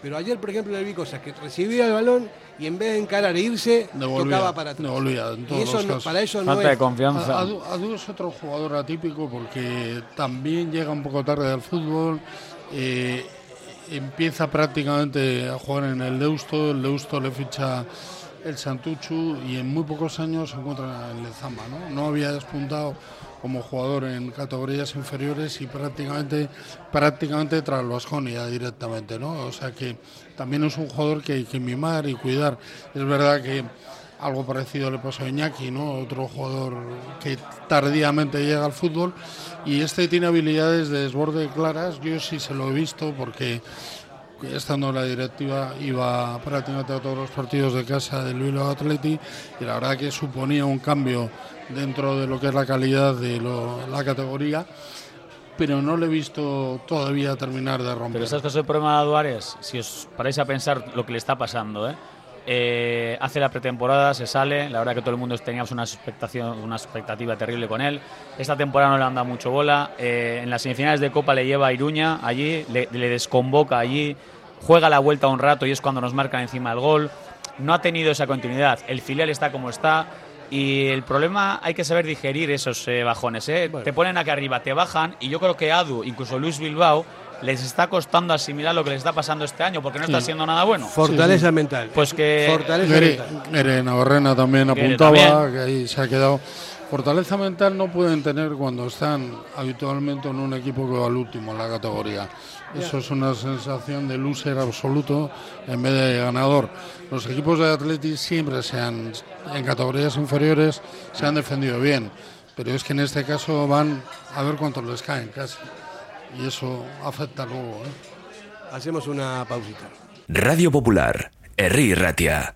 Pero ayer, por ejemplo, le vi cosas que recibía el balón y en vez de encarar e irse, Devolvía, tocaba para atrás. devolvía en y eso los no- casos. para eso no es... confianza. Adu, Adu es otro jugador atípico porque también llega un poco tarde al fútbol. eh, empieza prácticamente a jugar en el Deusto. El Deusto le ficha el Santuchu y en muy pocos años se encuentra en Lezama. ¿no? no había despuntado como jugador en categorías inferiores y prácticamente prácticamente tras Asconia directamente. ¿no? O sea que también es un jugador que hay que mimar y cuidar. Es verdad que algo parecido le pasó a Iñaki, ¿no? Otro jugador que tardíamente llega al fútbol y este tiene habilidades de desborde claras. Yo sí se lo he visto porque estando en la directiva iba prácticamente a todos los partidos de casa del Bilbao Athletic y la verdad que suponía un cambio dentro de lo que es la calidad de lo- la categoría, pero no le he visto todavía terminar de romper. Pero ¿sabes qué es el problema de Aduares? Si os paráis a pensar lo que le está pasando, ¿eh? Eh, hace la pretemporada, se sale, la verdad que todo el mundo teníamos una expectación, una expectativa terrible con él. Esta temporada no le han dado mucho bola. Eh, en las semifinales de Copa le lleva a Iruña allí, le, le desconvoca allí, juega la vuelta un rato y es cuando nos marcan encima el gol. No ha tenido esa continuidad. El filial está como está. Y el problema hay que saber digerir esos eh, bajones. ¿eh? Te ponen aquí arriba, te bajan. Y yo creo que Adu, incluso Luis Bilbao, les está costando asimilar lo que les está pasando este año porque no está siendo nada bueno. Fortaleza mental. Pues que. Fortaleza mental. Navarrena también apuntaba también. que ahí se ha quedado. Fortaleza mental no pueden tener cuando están habitualmente en un equipo que va al último en la categoría. Eso es una sensación de loser absoluto en vez de ganador. Los equipos de Athletic siempre se han, en categorías inferiores se han defendido bien, pero es que en este caso van a ver cuántos les caen casi. Y eso afecta luego. ¿eh? Hacemos una pausita. Radio Popular, Herri Ratia.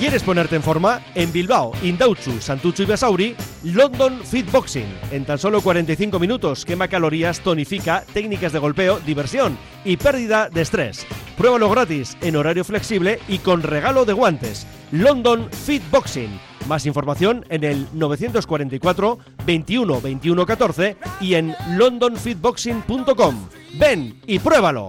¿Quieres ponerte en forma? En Bilbao, Indauchu, Santucho y Basauri, London Fit Boxing. En tan solo 45 minutos quema calorías, tonifica, técnicas de golpeo, diversión y pérdida de estrés. Pruébalo gratis, en horario flexible y con regalo de guantes. London Fit Boxing. Más información en el 944 21 21 14 y en londonfitboxing.com. Ven y pruébalo.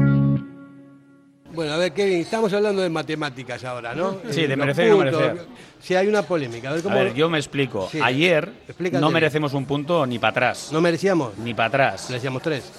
Bueno, a ver, Kevin, estamos hablando de matemáticas ahora, ¿no? Sí, Eh, de merecer y no merecer. Sí, hay una polémica. A ver, ¿cómo A ver, yo me explico. Sí. Ayer Explícate. no merecemos un punto ni para atrás. ¿No merecíamos? Ni para atrás. Merecíamos tres.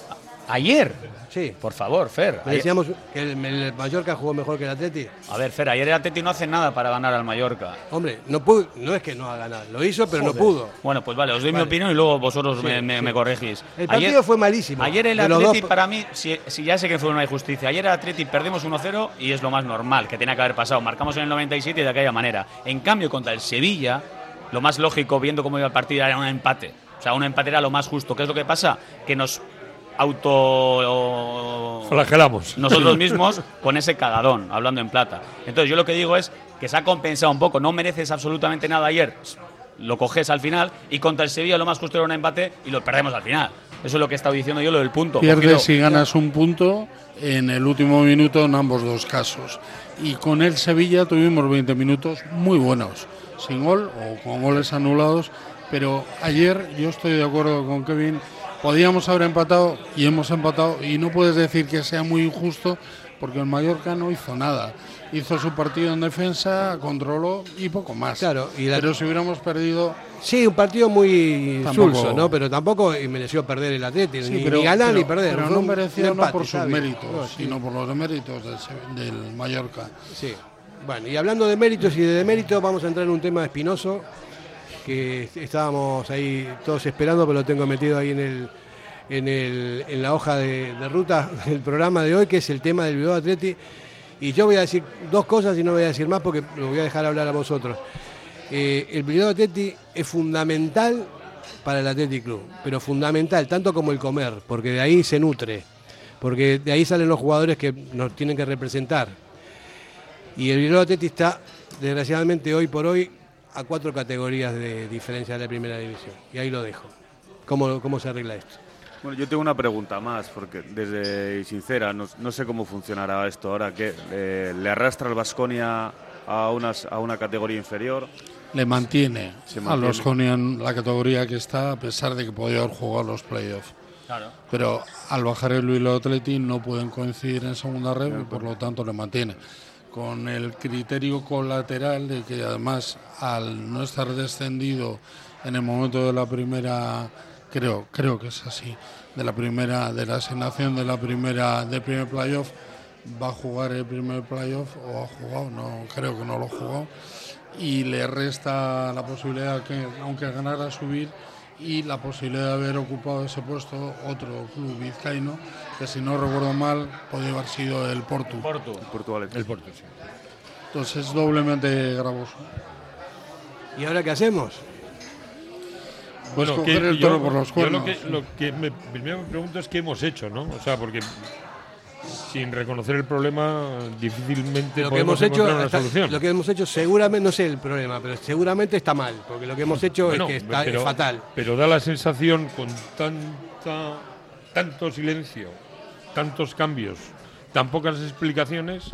¿Ayer? Sí. Por favor, Fer. Ayer- Merecíamos que el, el Mallorca jugó mejor que el Atleti. A ver, Fer, ayer el Atleti no hace nada para ganar al Mallorca. Hombre, no pudo, no es que no ha ganado, lo hizo, pero no pudo. Bueno, pues vale, os doy Vale. mi opinión y luego vosotros Sí, me, me- sí. me corregís. El partido fue malísimo. Ayer el Atleti, dos- para mí, si, si ya sé que fue una injusticia, ayer el Atleti perdemos 1-0 y es lo más normal que tenía que haber pasado. Marcamos en el 97 de aquella manera. En cambio, contra el Sevilla, lo más lógico, viendo cómo iba el partido, era un empate. O sea, un empate era lo más justo. ¿Qué es lo que pasa? Que nos auto Flagelamos. nosotros <laughs> mismos con ese cagadón, hablando en plata. Entonces yo lo que digo es que se ha compensado un poco, no mereces absolutamente nada ayer, lo coges al final y contra el Sevilla lo más justo era un empate y lo perdemos al final. Eso es lo que he estado diciendo yo, lo del punto. Pierdes y ganas un punto en el último minuto en ambos dos casos. Y con el Sevilla tuvimos 20 minutos muy buenos, sin gol o con goles anulados. Pero ayer yo estoy de acuerdo con Kevin, podíamos haber empatado y hemos empatado y no puedes decir que sea muy injusto porque el Mallorca no hizo nada. Hizo su partido en defensa, controló y poco más. Claro, y la- Pero si hubiéramos perdido Sí, un partido muy Tampoco- insulso, ¿no? Pero tampoco mereció perder el Atleti, Sí, ni, pero- ni ganar pero- ni perder. Pero no mereció un no empate, por sus méritos, No, sí. sino por los méritos del, del Mallorca. Sí. Bueno, y hablando de méritos y de deméritos, vamos a entrar en un tema espinoso que estábamos ahí todos esperando, pero lo tengo metido ahí en el en, el, en la hoja de, de ruta del programa de hoy, que es el tema del Bilbao Atleti. Y yo voy a decir dos cosas y no voy a decir más porque lo voy a dejar hablar a vosotros. Eh, el Bilbao Atleti es fundamental para el Athletic Club, pero fundamental, tanto como el comer, porque de ahí se nutre, porque de ahí salen los jugadores que nos tienen que representar. Y el Bilbao Athletic está, desgraciadamente, hoy por hoy, a cuatro categorías de diferencia de la primera división. Y ahí lo dejo. ¿Cómo, cómo se arregla esto? Bueno, yo tengo una pregunta más, porque desde y sincera, no, no sé cómo funcionará esto ahora, que eh, le arrastra el Vasconia a, unas, a una categoría inferior. Le mantiene, Se a mantiene. los Jonia en la categoría que está, a pesar de que podía haber jugado los playoffs. Claro. Pero al bajar el Bilbao Athletic no pueden coincidir en segunda red y por lo tanto le mantiene. Con el criterio colateral de que además al no estar descendido en el momento de la primera, creo, creo que es así, de la primera, de la asignación de la primera, del primer playoff, va a jugar el primer playoff o ha jugado, no, creo que no lo jugado y le resta la posibilidad que aunque ganara subir y la posibilidad de haber ocupado ese puesto otro club vizcaíno que si no recuerdo mal podía haber sido el Porto. Porto. El Porto, sí. Entonces es doblemente gravoso. ¿Y ahora qué hacemos? Pues Bueno, coger que el yo- toro por los yo cuernos. lo que, lo que me, primero me pregunto es qué hemos hecho, ¿no? O sea, porque sin reconocer el problema, difícilmente lo que podemos hemos hecho encontrar una está- solución. lo que hemos hecho seguramente no sé el problema pero seguramente está mal porque lo que hemos hecho Bueno, es que está pero- es fatal Pero da la sensación con tanta, tanto silencio, tantos cambios, tan pocas explicaciones,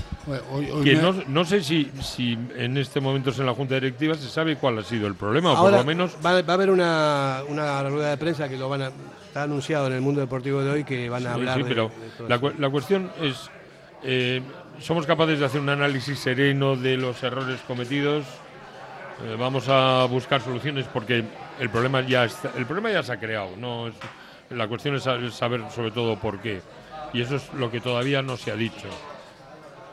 hoy- hoy que me- no, no sé si, si en este momento en la Junta Directiva se sabe cuál ha sido el problema, o por lo menos va, va a haber una, una rueda de prensa que lo van a está anunciado en el mundo deportivo de hoy que van a Sí, hablar sí, de- pero de todo la, cu- la cuestión es, eh, ¿somos capaces de hacer un análisis sereno de los errores cometidos? Eh, vamos a buscar soluciones porque el problema ya está- el problema ya se ha creado. No es- la cuestión es sa- es saber sobre todo por qué. Y eso es lo que todavía no se ha dicho.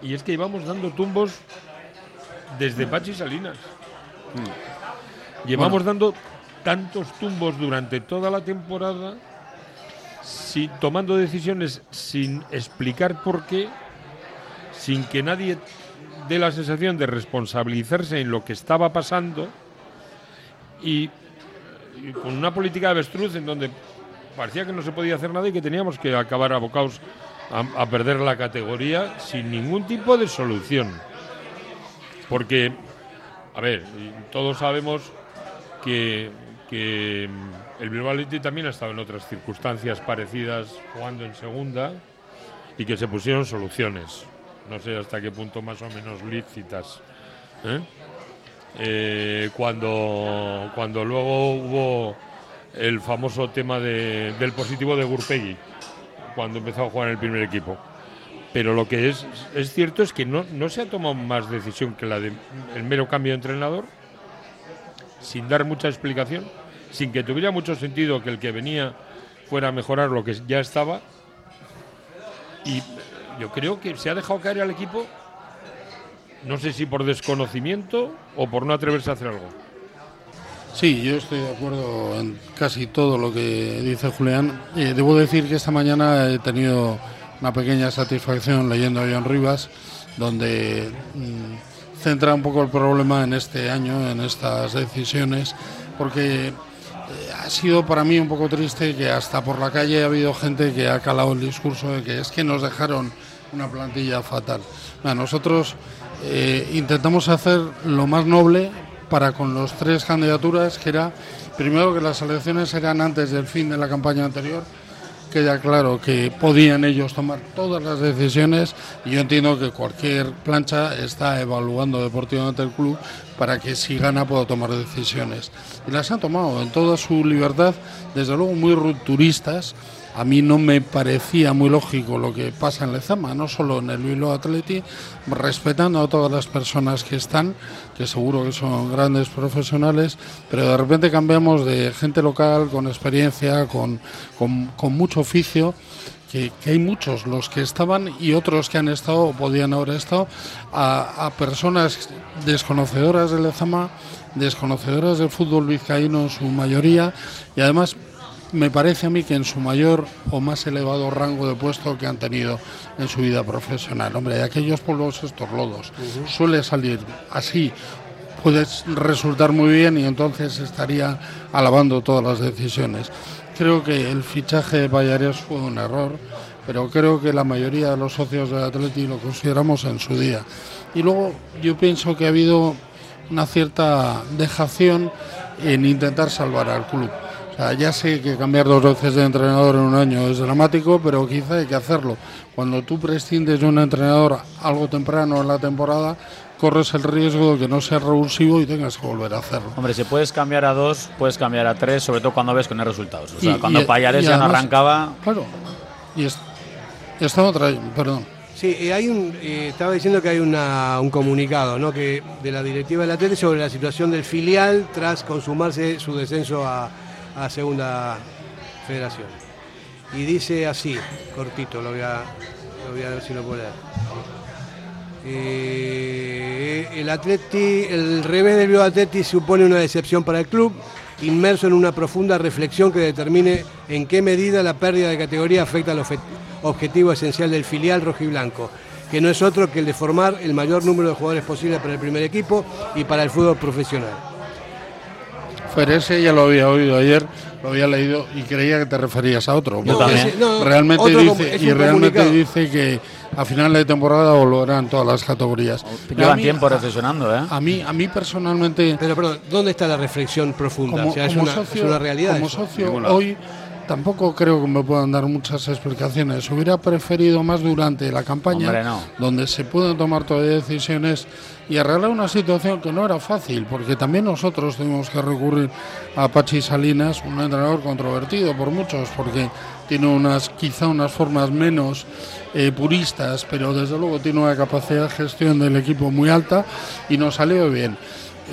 Y es que íbamos dando tumbos desde Pachi Salinas. Llevamos dando tantos tumbos durante toda la temporada, si- tomando decisiones sin explicar por qué, sin que nadie dé la sensación de responsabilizarse en lo que estaba pasando y, y con una política de avestruz en donde parecía que no se podía hacer nada y que teníamos que acabar abocados a, a perder la categoría sin ningún tipo de solución. Porque, a ver, todos sabemos que, que el Bilbao Athletic también ha estado en otras circunstancias parecidas jugando en segunda y que se pusieron soluciones. No sé hasta qué punto más o menos lícitas. ¿eh? Eh, cuando, cuando luego hubo el famoso tema de- del positivo de Gurpegui, cuando empezó a jugar en el primer equipo. Pero lo que es, es cierto es que no, no se ha tomado más decisión que la del mero cambio de entrenador, sin dar mucha explicación, sin que tuviera mucho sentido que el que venía fuera a mejorar lo que ya estaba. Y yo creo que se ha dejado caer al equipo, no sé si por desconocimiento o por no atreverse a hacer algo. Sí, yo estoy de acuerdo en casi todo lo que dice Julián. Eh, debo decir que esta mañana he tenido una pequeña satisfacción leyendo a John Rivas, donde mm, centra un poco el problema en este año, en estas decisiones, porque eh, ha sido para mí un poco triste que hasta por la calle ha habido gente que ha calado el discurso de que es que nos dejaron una plantilla fatal. Mira, nosotros eh, intentamos hacer lo más noble para con los tres candidaturas, que era primero que las elecciones eran antes del fin de la campaña anterior, queda claro que podían ellos tomar todas las decisiones y yo entiendo que cualquier plancha está evaluando deportivamente el club para que si gana pueda tomar decisiones. Y las han tomado en toda su libertad, desde luego muy rupturistas. A mí no me parecía muy lógico lo que pasa en Lezama, no solo en el Bilbao Atleti, respetando a todas las personas que están, que seguro que son grandes profesionales, pero de repente cambiamos de gente local con experiencia, con, con, mucho oficio, que, hay muchos, los que estaban y otros que han estado o podían haber estado, a, personas desconocedoras del Lezama, desconocedoras del fútbol vizcaíno en su mayoría, y además me parece a mí que en su mayor o más elevado rango de puesto que han tenido en su vida profesional. Hombre, de aquellos polvos estos lodos suele salir así, puede resultar muy bien y entonces estaría alabando todas las decisiones. Creo que el fichaje de Payares fue un error, pero creo que la mayoría de los socios del Atleti lo consideramos en su día. Y luego yo pienso que ha habido una cierta dejación en intentar salvar al club. O sea, ya sé que cambiar dos veces de entrenador en un año es dramático, pero quizá hay que hacerlo. Cuando tú prescindes de un entrenador algo temprano en la temporada, corres el riesgo de que no sea revulsivo y tengas que volver a hacerlo. Hombre, si puedes cambiar a dos, puedes cambiar a tres, sobre todo cuando ves que no hay resultados. O sea, Y- cuando y- Payares y ya no arrancaba. Claro. Y es- esta otra, perdón. Sí, hay un, eh, estaba diciendo que hay una- un comunicado ¿no? que de la directiva del Atleti sobre la situación del filial tras consumarse su descenso a, a Segunda Federación. Y dice así, cortito, lo voy a, lo voy a ver si lo puedo leer. Eh, el Atleti, el revés del Bilbao Atleti supone una decepción para el club, inmerso en una profunda reflexión que determine en qué medida la pérdida de categoría afecta al objetivo esencial del filial rojiblanco, que no es otro que el de formar el mayor número de jugadores posible para el primer equipo y para el fútbol profesional. Pero ese ya lo había oído ayer, lo había leído y creía que te referías a otro. Yo porque también. No, realmente otro dice, y realmente comunicado. dice que a final de temporada volverán todas las categorías. Llevan mí- tiempo reflexionando, ¿eh? A mí, a mí personalmente, Pero, perdón, ¿dónde está la reflexión profunda? como, o sea, es, como una, socio, es una realidad. como eso. socio Ningún lado. Tampoco creo que me puedan dar muchas explicaciones. Hubiera preferido más durante la campaña, Hombre, no. donde se pueden tomar todavía decisiones y arreglar una situación que no era fácil, porque también nosotros tuvimos que recurrir a Pachi Salinas, un entrenador controvertido por muchos, porque tiene unas quizá unas formas menos eh, puristas, pero desde luego tiene una capacidad de gestión del equipo muy alta y nos salió bien.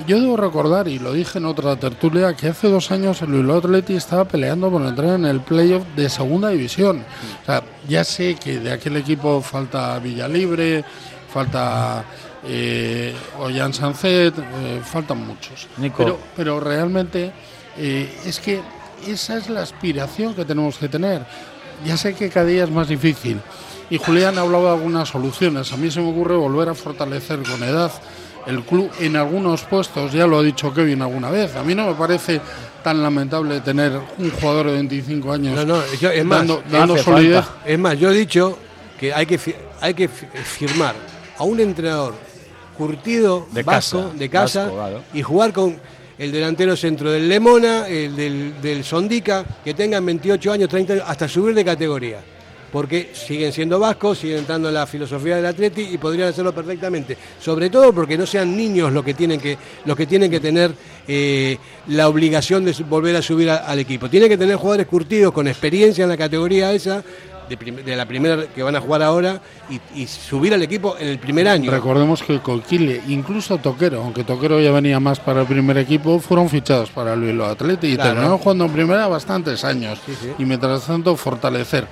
Yo debo recordar, y lo dije en otra tertulia, que hace dos años el Bilbao Athletic estaba peleando por entrar en el playoff de segunda división. O sea, ya sé que de aquel equipo falta Villalibre, falta eh, Ollán Sancet, eh, faltan muchos. Nico. Pero, pero realmente eh, es que esa es la aspiración que tenemos que tener. Ya sé que cada día es más difícil. Y Julián ha hablado de algunas soluciones. A mí se me ocurre volver a fortalecer con edad el club en algunos puestos, ya lo ha dicho Kevin alguna vez. A mí no me parece tan lamentable tener un jugador de 25 años No, no, yo- es más, dando, dando solidez. falta. Es más, yo he dicho que hay que, hay que fi- firmar a un entrenador curtido, De vasco, casa, de casa, vasco, claro. y jugar con el delantero centro del Lemona, el del, del Sondica, que tengan 28 años, 30 años, hasta subir de categoría. Porque siguen siendo vascos, siguen entrando en la filosofía del Atleti y podrían hacerlo perfectamente. Sobre todo porque no sean niños los que tienen que, los que, tienen que tener eh, la obligación de volver a subir al equipo. Tienen que tener jugadores curtidos con experiencia en la categoría esa, de, la primera que van a jugar ahora, y, y subir al equipo en el primer año. Recordemos que Coquile, incluso Toquero, aunque Toquero ya venía más para el primer equipo, fueron fichados para el Bilbao Athletic y Claro. terminaron jugando en primera bastantes años. Y mientras tanto, fortalecer.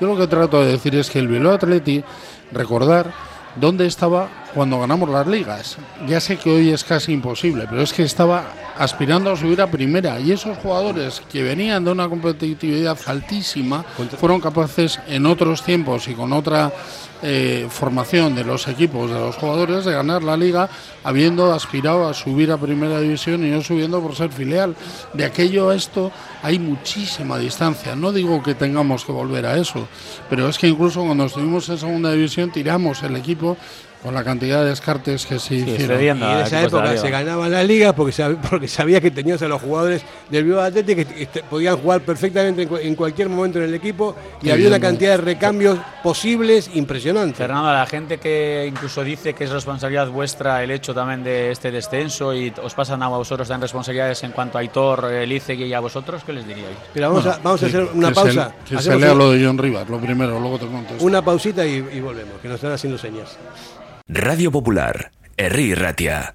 Yo lo que trato de decir es que el Bilbao Athletic, recordar dónde estaba cuando ganamos las ligas. Ya sé que hoy es casi imposible, pero es que estaba aspirando a subir a primera y esos jugadores que venían de una competitividad altísima fueron capaces en otros tiempos y con otra eh, formación de los equipos, de los jugadores, de ganar la liga habiendo aspirado a subir a primera división y no subiendo por ser filial. De aquello a esto hay muchísima distancia. No digo que tengamos que volver a eso, pero es que incluso cuando estuvimos en segunda división tiramos el equipo con la cantidad de descartes que se hicieron. Y en esa época se ganaban las ligas porque, sab- porque sabía que tenías a los jugadores del Bilbao Athletic que este, podían jugar perfectamente en, cu- en cualquier momento en el equipo y Qué había una bien, cantidad de recambios posibles impresionantes. Fernando, a la gente que incluso dice que es responsabilidad vuestra el hecho también de este descenso y os pasan a vosotros también responsabilidades en cuanto a Aitor, Licegui y a vosotros, ¿qué les diríais? Pero vamos, a, vamos a hacer una que pausa. Se, que se lea un- lo de John Rivas, lo primero, luego te contesto. una pausita y, y volvemos, que nos están haciendo señas. Radio Popular, Herri Ratia.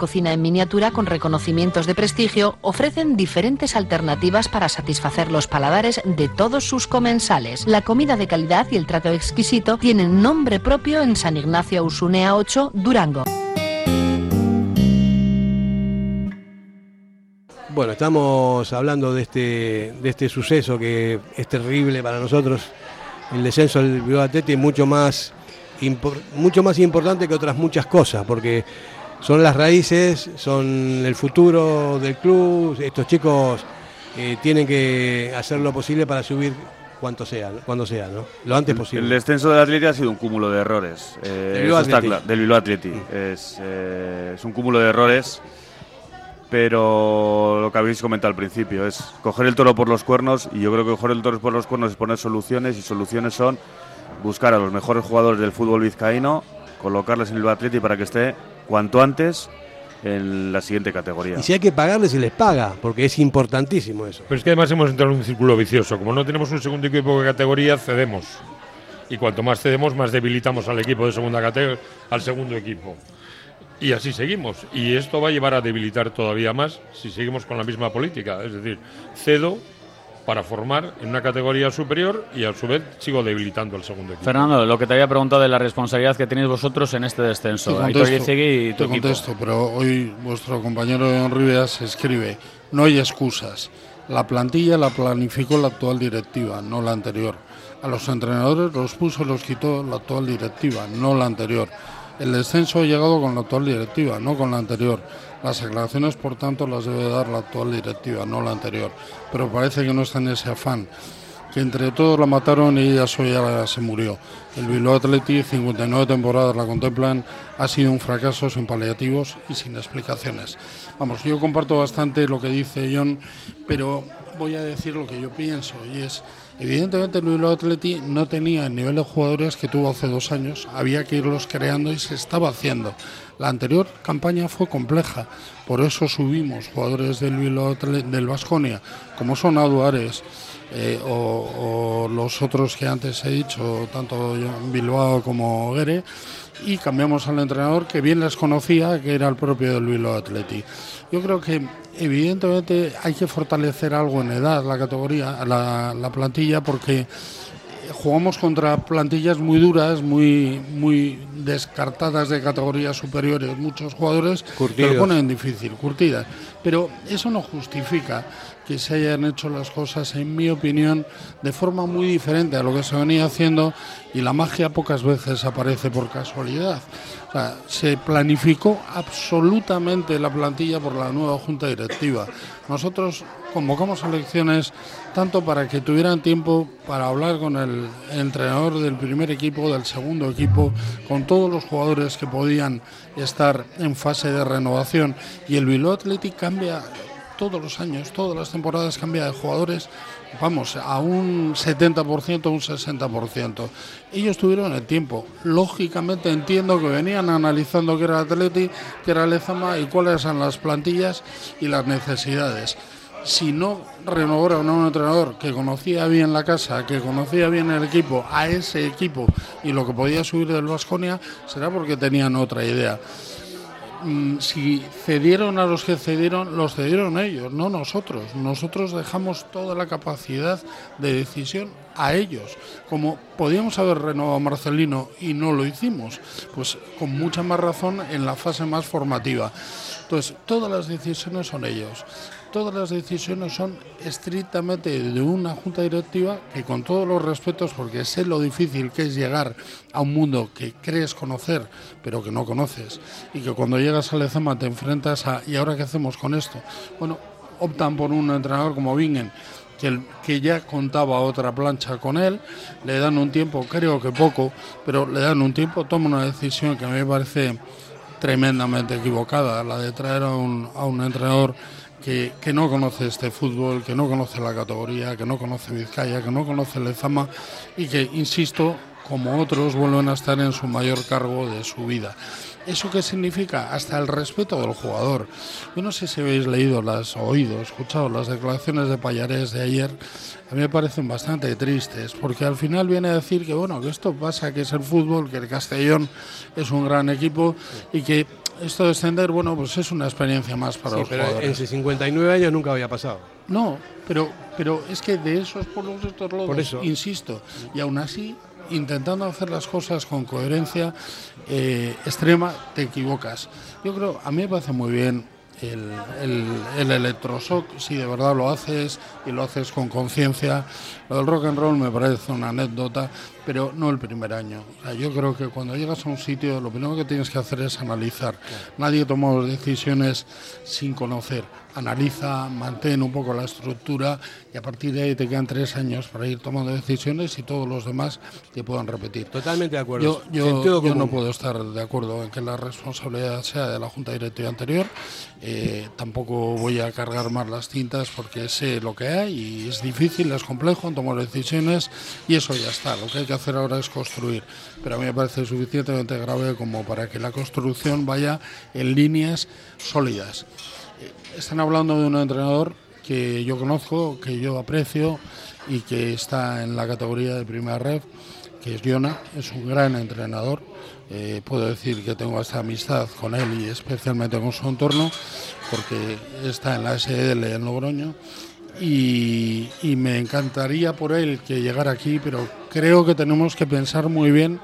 cocina en miniatura con reconocimientos de prestigio ofrecen diferentes alternativas para satisfacer los paladares de todos sus comensales. La comida de calidad y el trato exquisito tienen nombre propio en San Ignacio Usunea 8, Durango. Bueno, estamos hablando de este, de este suceso que es terrible para nosotros, el descenso del Bilbao Athletic, mucho más, mucho más importante que otras muchas cosas, porque son las raíces, son el futuro del club, estos chicos eh, tienen que hacer lo posible para subir cuanto sea, cuando sea, ¿no? lo antes El posible. descenso del Atleti ha sido un cúmulo de errores. Eh, Del Bilbao claro, del Athletic. Es, eh, es un cúmulo de errores pero lo que habéis comentado al principio es coger el toro por los cuernos y yo creo que coger el toro por los cuernos es poner soluciones y soluciones son buscar a los mejores jugadores del fútbol vizcaíno, colocarles en el Atleti para que esté cuanto antes en la siguiente categoría. Y si hay que pagarles, se les paga, porque es importantísimo eso. Pero es que además hemos entrado en un círculo vicioso. Como no tenemos un segundo equipo de categoría, cedemos. Y cuanto más cedemos, más debilitamos al equipo de segunda categoría, al segundo equipo. Y así seguimos. Y esto va a llevar a debilitar todavía más si seguimos con la misma política. Es decir, cedo para formar en una categoría superior y a su vez sigo debilitando al segundo equipo. Fernando, lo que te había preguntado de la responsabilidad que tenéis vosotros en este descenso. Te contesto, y tu te contesto, pero hoy vuestro compañero Don Rivas escribe, no hay excusas. La plantilla la planificó la actual directiva, no la anterior. A los entrenadores los puso y los quitó la actual directiva, no la anterior. El descenso ha llegado con la actual directiva, no con la anterior. Las aclaraciones, por tanto, las debe dar la actual directiva, no la anterior. Pero parece que no está en ese afán. Que entre todos la mataron y ella sola se murió. El Bilbao Athletic, 59 temporadas la contemplan, ha sido un fracaso sin paliativos y sin explicaciones. Vamos, yo comparto bastante lo que dice John, pero voy a decir lo que yo pienso y es Evidentemente el Bilbao Athletic no tenía el nivel de jugadores que tuvo hace dos años, había que irlos creando y se estaba haciendo. La anterior campaña fue compleja, por eso subimos jugadores del Bilbao del Vasconia, como son Aduares eh, o, los otros que antes he dicho, tanto Bilbao como Guere, y cambiamos al entrenador que bien les conocía, que era el propio del Bilbao Athletic. Yo creo que evidentemente hay que fortalecer algo en edad la categoría, la plantilla, porque jugamos contra plantillas muy duras, muy muy descartadas de categorías superiores, muchos jugadores que lo ponen difícil, curtidas. Pero eso no justifica que se hayan hecho las cosas, en mi opinión, de forma muy diferente a lo que se venía haciendo y la magia pocas veces aparece por casualidad. O sea, se planificó absolutamente la plantilla por la nueva junta directiva. Nosotros convocamos elecciones tanto para que tuvieran tiempo para hablar con el entrenador del primer equipo, del segundo equipo, con todos los jugadores que podían estar en fase de renovación. Y el Bilbao Athletic cambia todos los años, todas las temporadas cambia de jugadores, vamos, a un 70%, un 60%. Ellos tuvieron el tiempo. Lógicamente entiendo que venían analizando qué era el Atleti, qué era Lezama y cuáles eran las plantillas y las necesidades. Si no renovaron a un entrenador que conocía bien la casa, que conocía bien el equipo, a ese equipo y lo que podía subir del Vasconia, será porque tenían otra idea mm, si cedieron a los que cedieron, los cedieron ellos, no nosotros. Nosotros dejamos toda la capacidad de decisión a ellos. Como podíamos haber renovado a Marcelino y no lo hicimos, pues con mucha más razón en la fase más formativa. Entonces, todas las decisiones son ellos. Todas las decisiones son estrictamente de una junta directiva que con todos los respetos, porque sé lo difícil que es llegar a un mundo que crees conocer, pero que no conoces, y que cuando llegas al Lezama te enfrentas a ¿y ahora qué hacemos con esto? Bueno, optan por un entrenador como Bingen, que, que ya contaba otra plancha con él, le dan un tiempo, creo que poco, pero le dan un tiempo, toma una decisión que a mí me parece tremendamente equivocada, la de traer a un, a un entrenador que, no conoce este fútbol, que no conoce la categoría, que no conoce Vizcaya, que no conoce Lezama y que, insisto, como otros, vuelven a estar en su mayor cargo de su vida. ¿Eso qué significa? Hasta el respeto del jugador. Yo no sé si habéis leído oído, escuchado las declaraciones de Payarés de ayer. A mí me parecen bastante tristes, porque al final viene a decir que, bueno, que esto pasa, que es el fútbol, que el Castellón es un gran equipo y que esto de descender, bueno, pues es una experiencia más para Sí, los pero jugadores. en 59 años nunca había pasado. No, pero, pero es que de esos pueblos estos lodos, Por eso. insisto, y aún así, intentando hacer las cosas con coherencia eh, extrema, te equivocas. Yo creo, a mí me parece muy bien el, el, el electroshock, si de verdad lo haces y lo haces con conciencia. Lo del rock and roll me parece una anécdota, pero no el primer año. O sea, yo creo que cuando llegas a un sitio, lo primero que tienes que hacer es analizar. Nadie toma decisiones sin conocer. Analiza, mantén un poco la estructura y a partir de ahí te quedan tres años para ir tomando decisiones y todos los demás te puedan repetir. Totalmente de acuerdo. Yo, yo- Sentido yo no puedo estar de acuerdo en que la responsabilidad sea de la Junta Directiva anterior. Eh, tampoco voy a cargar más las cintas porque sé lo que hay y es difícil, es complejo, tomar decisiones y eso ya está. Lo que hay que hacer ahora es construir. Pero a mí me parece suficientemente grave como para que la construcción vaya en líneas sólidas. Están hablando de un entrenador que yo conozco, que yo aprecio y que está en la categoría de primera red, que es Jona, es un gran entrenador. Eh, puedo decir que tengo esta amistad con él y especialmente con su entorno, porque está en la SL en Logroño. Y, y me encantaría por él que llegara aquí, pero creo que tenemos que pensar muy bien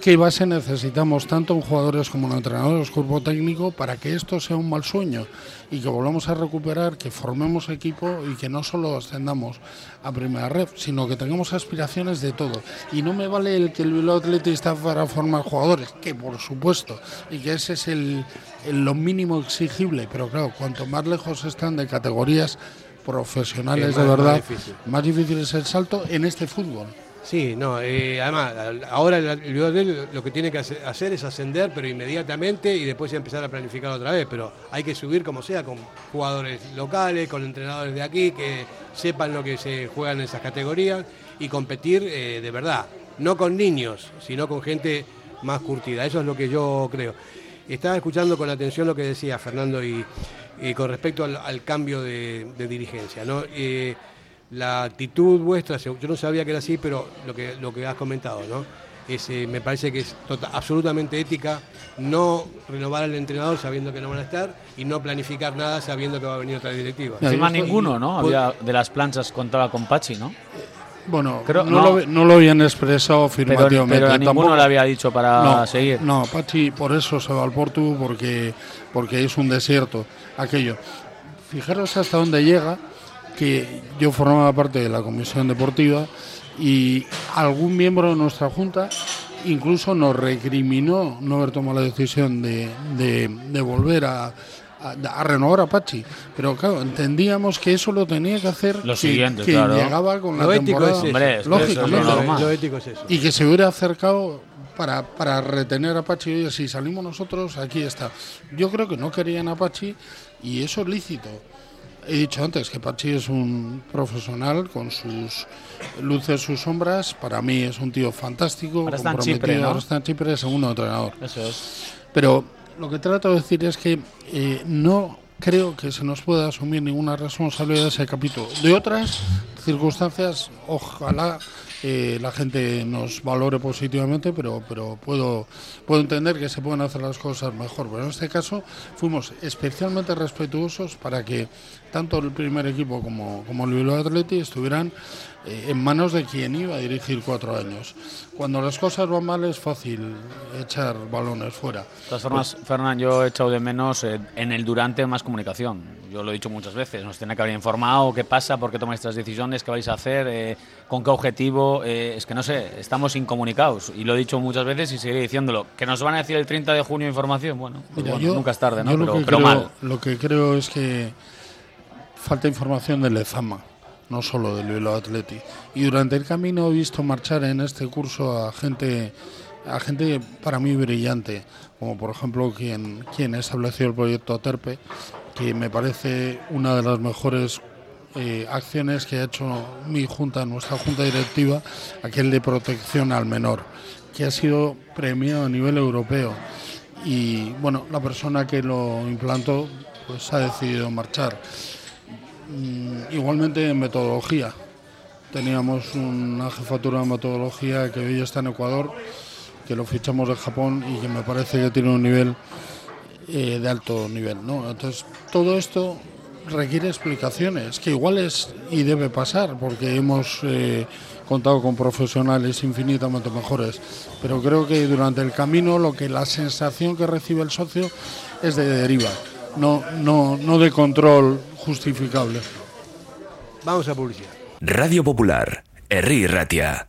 qué base necesitamos tanto en jugadores como en entrenadores, cuerpo técnico, para que esto sea un mal sueño y que volvamos a recuperar, que formemos equipo y que no solo ascendamos a primera red, sino que tengamos aspiraciones de todo. Y no me vale el que el Bilbao Athletic está para formar jugadores, que por supuesto, y que ese es el, el- lo mínimo exigible, pero claro, cuanto más lejos están de categorías profesionales Es de más verdad, difícil. más difícil es el salto en este fútbol. Sí, no, eh, además, ahora el, el Athletic lo que tiene que hace- hacer es ascender, pero inmediatamente y después empezar a planificar otra vez. Pero hay que subir como sea, con jugadores locales, con entrenadores de aquí, que sepan lo que se juega en esas categorías y competir eh, de verdad. No con niños, sino con gente más curtida. Eso es lo que yo creo. Estaba escuchando con atención lo que decía Fernando y, con respecto al, cambio de, de dirigencia. ¿no? Eh, la actitud vuestra, yo no sabía que era así, pero lo que, lo que has comentado, ¿no? Es, eh, me parece que es tota- absolutamente ética no renovar al entrenador sabiendo que no van a estar y no planificar nada sabiendo que va a venir otra directiva. Encima ninguno, ¿no? Pues- Había, de las planchas contaba con Pachi, ¿no? Bueno, Creo- no, no. Lo, no lo habían expresado afirmativamente. pero a ninguno tampoco- le había dicho para no, seguir. No, Pachi por eso se va al Porto, porque, porque es un desierto aquello. Fijaros hasta dónde llega, que yo formaba parte de la comisión deportiva y algún miembro de nuestra junta incluso nos recriminó no haber tomado la decisión de, de- de volver a, a- a renovar a Pachi. Pero claro, entendíamos que eso lo tenía que hacer Los que- siguientes, que claro. llegaba con la Lo ético temporada. es. Hombre, es eso es lo lógicamente. normal. Lo ético es eso. Y que se hubiera acercado para, para retener a Pachi. Oye, si salimos nosotros, aquí está. Yo creo que no querían a Pachi y eso es lícito. He dicho antes que Pachi es un profesional con sus luces, sus sombras. Para mí es un tío fantástico. Ahora está en comprometido. Chipre, ¿no? Ahora está en Chipre, segundo entrenador. Eso es. Pero lo que trato de decir es que eh, no creo que se nos pueda asumir ninguna responsabilidad de ese capítulo. De otras circunstancias, ojalá eh, la gente nos valore positivamente, pero, pero puedo, puedo entender que se pueden hacer las cosas mejor. Pero en este caso fuimos especialmente respetuosos para que tanto el primer equipo como, como el Bilbao Athletic estuvieran eh, en manos de quien iba a dirigir cuatro años. Cuando las cosas van mal es fácil echar balones fuera. De todas formas, Fernán, yo he echado de menos eh, en el durante más comunicación. Yo lo he dicho muchas veces, nos tiene que haber informado qué pasa, por qué tomáis estas decisiones, qué vais a hacer, eh, con qué objetivo. eh, es que no sé, estamos incomunicados. Y lo he dicho muchas veces y seguiré diciéndolo. ¿Que nos van a decir el 30 de junio información? Bueno, pues Mira, bueno, yo- nunca es tarde, ¿no? Pero, que pero creo- mal. Lo que creo es que falta información del Lezama, no solo del Bilbao Athletic. Y durante el camino he visto marchar en este curso a gente, a gente para mí brillante, como por ejemplo quien, quien estableció el proyecto Terpe, que me parece una de las mejores eh, acciones que ha hecho mi junta, nuestra junta directiva, aquel de protección al menor, que ha sido premiado a nivel europeo. Y bueno, la persona que lo implantó pues ha decidido marchar. Mm, igualmente en metodología. Teníamos una jefatura de metodología que hoy está en Ecuador, que lo fichamos de Japón y que me parece que tiene un nivel eh, de alto nivel. ¿no? Entonces, todo esto requiere explicaciones, que igual es y debe pasar, porque hemos eh, contado con profesionales infinitamente mejores. Pero creo que durante el camino lo que la sensación que recibe el socio es de deriva, no, no, no de control justificable. Vamos a publicidad. Radio Popular, Herri Ratia.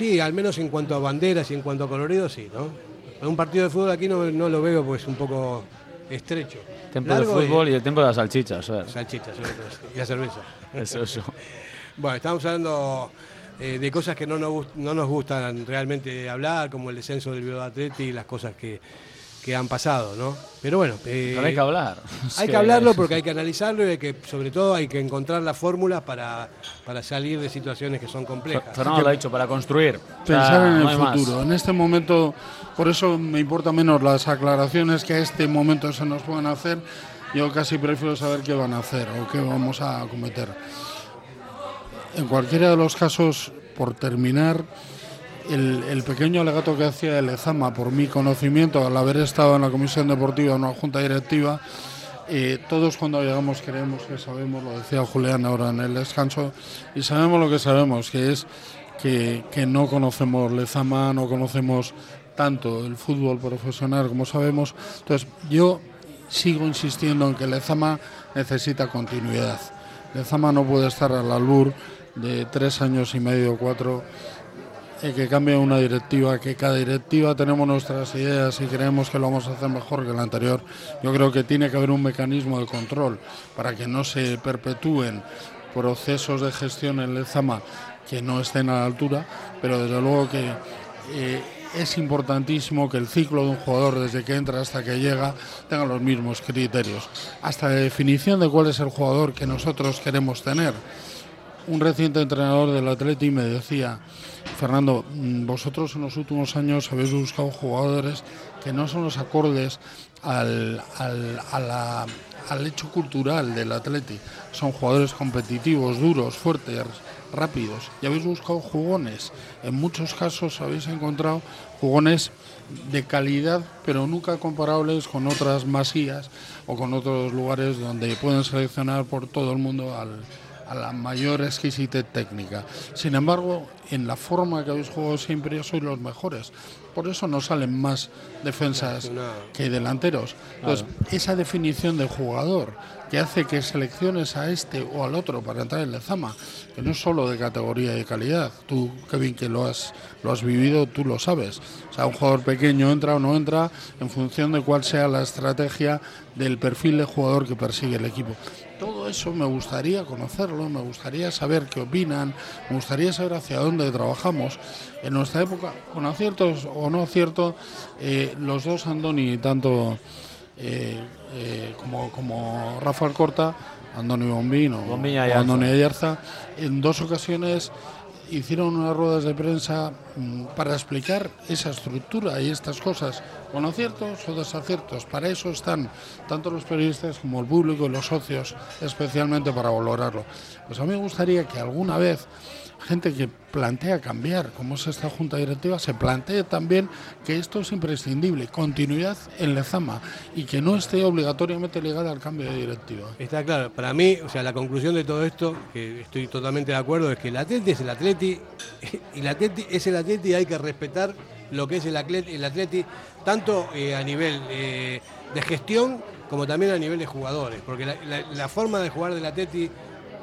Sí, al menos en cuanto a banderas y en cuanto a colorido, sí, ¿no? Un partido de fútbol aquí no, no lo veo, pues un poco estrecho. Templo del Largo fútbol y... el templo de las salchichas. ¿sabes? Salchichas, sobre todo, y la cerveza. Eso, eso. <laughs> Bueno, estamos hablando eh, de cosas que no nos, no nos gustan realmente hablar, como el descenso del Bilbao Atleti y las cosas que, que han pasado, ¿no? Pero bueno... eh, Pero hay que hablar. <laughs> Hay que- hablarlo porque hay que analizarlo y hay que, sobre todo hay que encontrar la fórmula para, para salir de situaciones que son complejas. Fernando lo ha dicho, para construir. Pensar en no el hay más. futuro. En este momento, por eso me importa menos las aclaraciones que a este momento se nos pueden hacer. Yo casi prefiero saber qué van a hacer o qué vamos a cometer. En cualquiera de los casos, por terminar, el, pequeño alegato que hacía el Ezama, por mi conocimiento, al haber estado en la comisión deportiva, en una junta directiva, eh, todos cuando llegamos creemos que sabemos, lo decía Julián ahora en el descanso, y sabemos lo que sabemos, que es que, que no conocemos Lezama, no conocemos tanto el fútbol profesional como sabemos. Entonces, yo sigo insistiendo en que Lezama necesita continuidad. Lezama no puede estar al albur de tres años y medio, cuatro, que cambie una directiva, que cada directiva tenemos nuestras ideas y creemos que lo vamos a hacer mejor que la anterior. Yo creo que tiene que haber un mecanismo de control para que no se perpetúen procesos de gestión en Lezama que no estén a la altura, pero desde luego que eh, es importantísimo que el ciclo de un jugador desde que entra hasta que llega tenga los mismos criterios. Hasta la definición de cuál es el jugador que nosotros queremos tener. Un reciente entrenador del Atleti me decía, Fernando, mm, vosotros en los últimos años habéis buscado jugadores que no son los acordes al, al, hecho cultural del Atleti. Son jugadores competitivos, duros, fuertes, rápidos. Y habéis buscado jugones. En muchos casos habéis encontrado jugones de calidad, pero nunca comparables con otras masías o con otros lugares donde pueden seleccionar por todo el mundo al, a la mayor exquisitez técnica. Sin embargo, en la forma que habéis jugado siempre sois los mejores. Por eso no salen más defensas que delanteros. Entonces, esa definición de jugador que hace que selecciones a este o al otro para entrar en Lezama, que no es solo de categoría y de calidad. Tú, Kevin, que lo has, lo has vivido, tú lo sabes. O sea, un jugador pequeño entra o no entra en función de cuál sea la estrategia del perfil de jugador que persigue el equipo. Todo eso me gustaría conocerlo, me gustaría saber qué opinan, me gustaría saber hacia dónde trabajamos. En nuestra época, con aciertos o no aciertos, eh, los dos Andoni, tanto eh, eh, como, como Rafael Corta, Antonio Bombín o, Bombín y o Ayarza. Antonio Ayarza, en dos ocasiones hicieron unas ruedas de prensa mm, para explicar esa estructura y estas cosas, con aciertos o desaciertos. Para eso están tanto los periodistas como el público y los socios, especialmente para valorarlo. Pues a mí me gustaría que alguna vez gente que plantea cambiar, como es esta junta directiva, se plantee también que esto es imprescindible, continuidad en Lezama y que no esté obligatoriamente ligada al cambio de directiva. Está claro, para mí, o sea, la conclusión de todo esto, que estoy totalmente de acuerdo, es que el atleti es el atleti <laughs> y el atleti es el atleti y hay que respetar lo que es el atleti, el atleti tanto eh, a nivel eh, de gestión como también a nivel de jugadores, porque la forma de jugar del atleti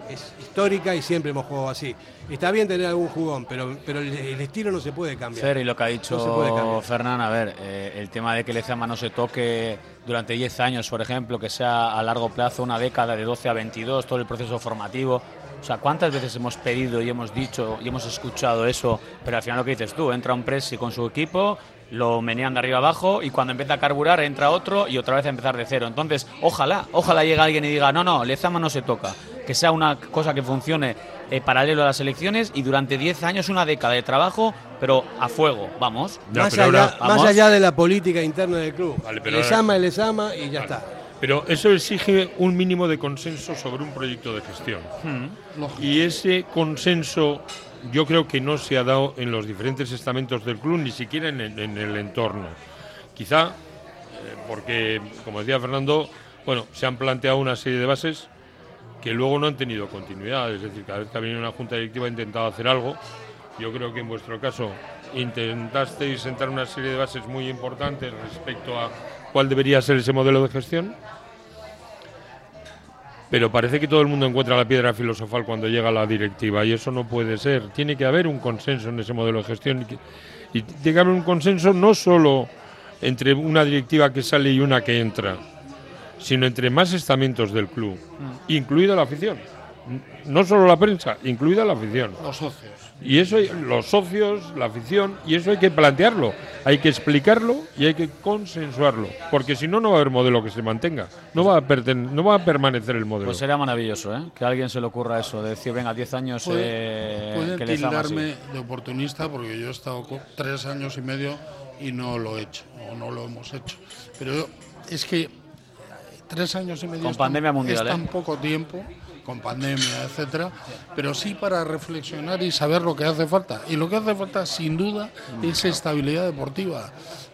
es histórica y siempre hemos jugado así. Está bien tener algún jugón, pero, pero el, el estilo no se puede cambiar. Fer, y lo que ha No dicho cambiar. Fernán, a ver, eh, el tema de que Lezama no se toque durante 10 años, por ejemplo, que sea a largo plazo una década de 12 a 22, todo el proceso formativo. O sea, ¿cuántas veces hemos pedido y hemos dicho y hemos escuchado eso? Pero al final lo que dices tú, entra un Presi con su equipo, lo menean de arriba abajo y cuando empieza a carburar entra otro y otra vez a empezar de cero. Entonces, ojalá, ojalá llegue alguien y diga, no, no, Lezama no se toca. Que sea una cosa que funcione eh, paralelo a las elecciones y durante 10 años una década de trabajo, pero a fuego, vamos. más, allá, más allá de la política interna del club. pero les ahora- ama, les ama y ya está. Pero eso exige un mínimo de consenso sobre un proyecto de gestión. Hmm. Y ese consenso yo creo que no se ha dado en los diferentes estamentos del club, ni siquiera en el, en el entorno. Quizá eh, porque, como decía Fernando, bueno, se han planteado una serie de bases que luego no han tenido continuidad. Es decir, cada vez que ha venido una junta directiva ha intentado hacer algo. Yo creo que en vuestro caso intentasteis sentar una serie de bases muy importantes respecto a cuál debería ser ese modelo de gestión. Pero parece que todo el mundo encuentra la piedra filosofal cuando llega la directiva y eso no puede ser. Tiene que haber un consenso en ese modelo de gestión y, que- y tiene que haber un consenso no solo entre una directiva que sale y una que entra, sino entre más estamentos del club, incluida la afición. No solo la prensa, incluida la afición. Los socios. Y eso, los socios, la afición, y eso hay que plantearlo, hay que explicarlo y hay que consensuarlo, porque si no, no va a haber modelo que se mantenga, no va a, perten- no va a permanecer el modelo. Pues sería maravilloso, ¿eh? Que a alguien se le ocurra eso, de decir, venga, 10 años Puede- eh, Pueden que les tildarme de oportunista porque yo he estado tres años y medio y no lo he hecho, o no lo hemos hecho. Pero es que tres años y medio Con es tan- pandemia mundial, es tan ¿eh? poco tiempo, con pandemia, etcétera, pero sí para reflexionar y saber lo que hace falta. Y lo que hace falta, sin duda, es estabilidad deportiva.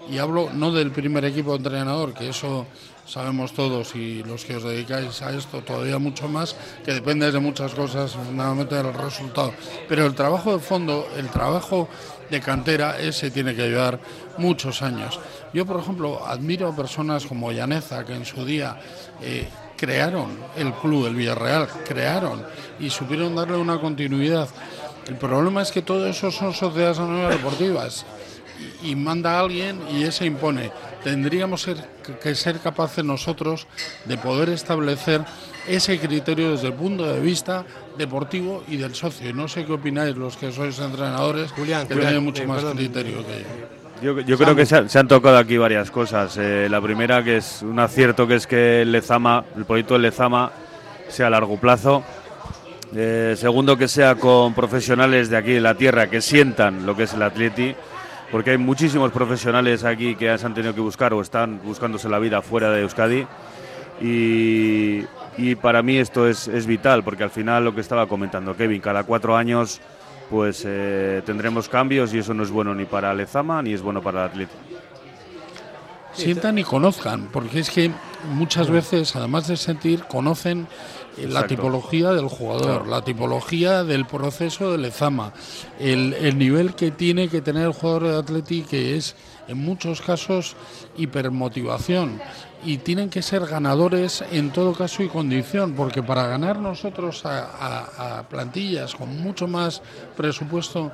Y hablo no del primer equipo entrenador, que eso sabemos todos y los que os dedicáis a esto todavía mucho más, que depende de muchas cosas, fundamentalmente del resultado. Pero el trabajo de fondo, el trabajo de cantera, ese tiene que llevar muchos años. Yo, por ejemplo, admiro a personas como Llaneza, que en su día eh, crearon el club, el Villarreal, crearon y supieron darle una continuidad. El problema es que todo eso son sociedades anónimas deportivas y, y manda a alguien y ese impone. Tendríamos que ser capaces nosotros de poder establecer ese criterio desde el punto de vista deportivo y del socio. Y no sé qué opináis los que sois entrenadores, Julián, que Julián, tenéis mucho eh, más perdón, criterio que yo. Yo, yo creo que se, se han tocado aquí varias cosas. Eh, la primera, que es un acierto, que es que el Lezama, el proyecto del Lezama sea a largo plazo. Eh, segundo, que sea con profesionales de aquí de la tierra que sientan lo que es el atleti, porque hay muchísimos profesionales aquí que se han tenido que buscar o están buscándose la vida fuera de Euskadi. Y, y para mí esto es, es vital, porque al final lo que estaba comentando Kevin, cada cuatro años pues eh, tendremos cambios y eso no es bueno ni para Lezama ni es bueno para el atleti. sientan y conozcan, porque es que muchas veces, además de sentir, conocen eh, la tipología del jugador, Claro. la tipología del proceso del Lezama, el, el nivel que tiene que tener el jugador de Atleti, que es en muchos casos hipermotivación. Y tienen que ser ganadores en todo caso y condición, porque para ganar nosotros a, a- plantillas con mucho más presupuesto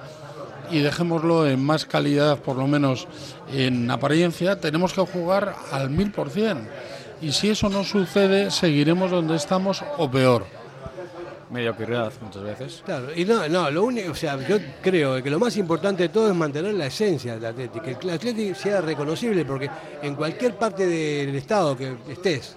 y dejémoslo en más calidad, por lo menos en apariencia, tenemos que jugar al mil por cien. Y si eso no sucede, seguiremos donde estamos o peor. Mediocridad muchas veces. Claro, y no, no, lo único, o sea, yo creo que lo más importante de todo es mantener la esencia del Atlético, que el Atlético sea reconocible, porque en cualquier parte del estado que estés,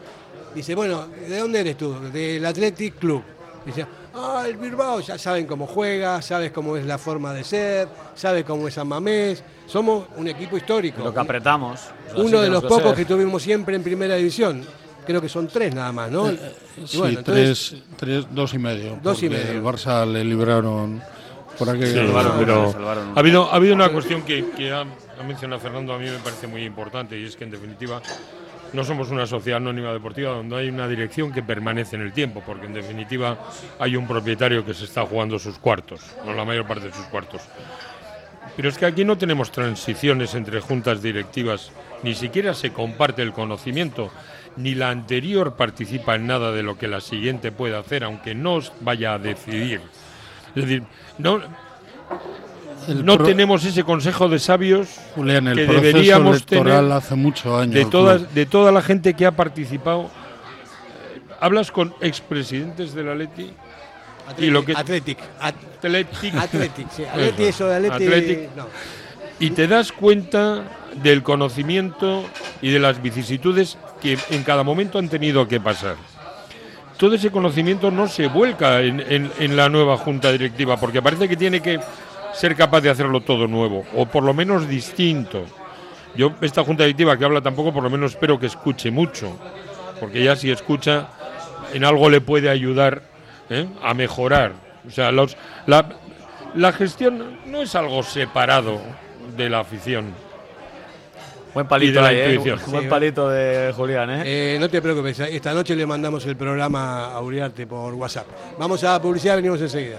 dice, bueno, ¿de dónde eres tú? Del Athletic Club. Dice, ah, el Bilbao, ya saben cómo juega, sabes cómo es la forma de ser, sabes cómo es San Mamés, somos un equipo histórico. Lo que apretamos. Uno de los pocos que tuvimos siempre en primera división. Creo que son tres nada más, ¿no? Y Sí, bueno, entonces- tres, tres, dos y medio. Dos y medio. El Barça le libraron por aquella. Sí, salvaron, pero salvaron. ha habido, ha habido una cuestión que, que ha, ha mencionado Fernando, a mí me parece muy importante, y es que en definitiva no somos una sociedad anónima deportiva donde hay una dirección que permanece en el tiempo, porque en definitiva hay un propietario que se está jugando sus cuartos, o la mayor parte de sus cuartos. Pero es que aquí no tenemos transiciones entre juntas directivas, ni siquiera se comparte el conocimiento, ni la anterior participa en nada de lo que la siguiente puede hacer, aunque no os vaya a decidir. Es decir, no, El no pro- tenemos ese consejo de sabios Julián, el que proceso deberíamos electoral tener hace mucho años. de de toda la gente que ha participado. Eh, Hablas con expresidentes del Atleti y lo que Athletic. Athletic, Athletic, sí. Atleti, eso de Atleti, Athletic. no. Y te das cuenta del conocimiento y de las vicisitudes que en cada momento han tenido que pasar. Todo ese conocimiento no se vuelca en, la nueva junta directiva, porque parece que tiene que ser capaz de hacerlo todo nuevo, o por lo menos distinto. Yo, esta junta directiva que habla tampoco, por lo menos espero que escuche mucho, porque ya si escucha, en algo le puede ayudar ¿eh? a mejorar. O sea, los, la, la gestión no es algo separado de la afición. Buen palito de la ahí, ¿eh? intuición. Buen palito de Julián, ¿eh? Eh, no te preocupes, esta noche le mandamos el programa a Uriarte por WhatsApp. Vamos a publicidad, venimos enseguida.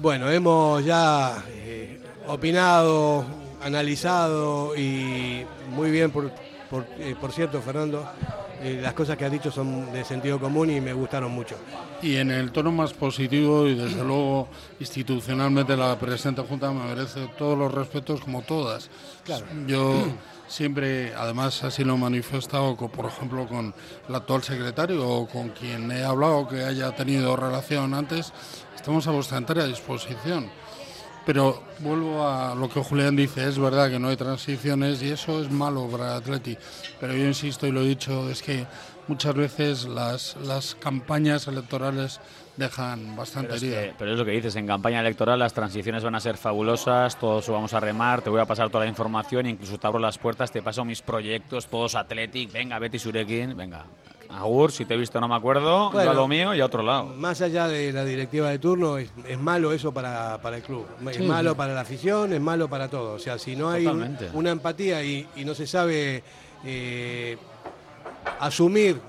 Bueno, hemos ya eh, opinado, analizado y muy bien, por, por, eh, por cierto, Fernando, eh, las cosas que has dicho son de sentido común y me gustaron mucho. Y en el tono más positivo y desde luego institucionalmente la presente Junta me merece todos los respetos como todas. Claro. Yo siempre, además así lo he manifestado, por ejemplo, con el actual secretario o con quien he hablado que haya tenido relación antes, estamos a vuestra entera disposición. Pero vuelvo a lo que Julián dice, es verdad que no hay transiciones y eso es malo para Atleti. Pero yo insisto y lo he dicho, es que muchas veces las, las campañas electorales dejan bastante Pero es, herida. que- pero es lo que dices, en campaña electoral las transiciones van a ser fabulosas, todos vamos a remar, te voy a pasar toda la información, incluso te abro las puertas, te paso mis proyectos, todos Athletic, venga, Betty Surekin, venga. Agur, si te he visto no me acuerdo, Bueno. yo a lo mío y a otro lado. Más allá de la directiva de turno, es, es malo eso para, para el club. Es malo para la afición, es malo para todo. O sea, si no hay Totalmente. una empatía y, y no se sabe eh, asumir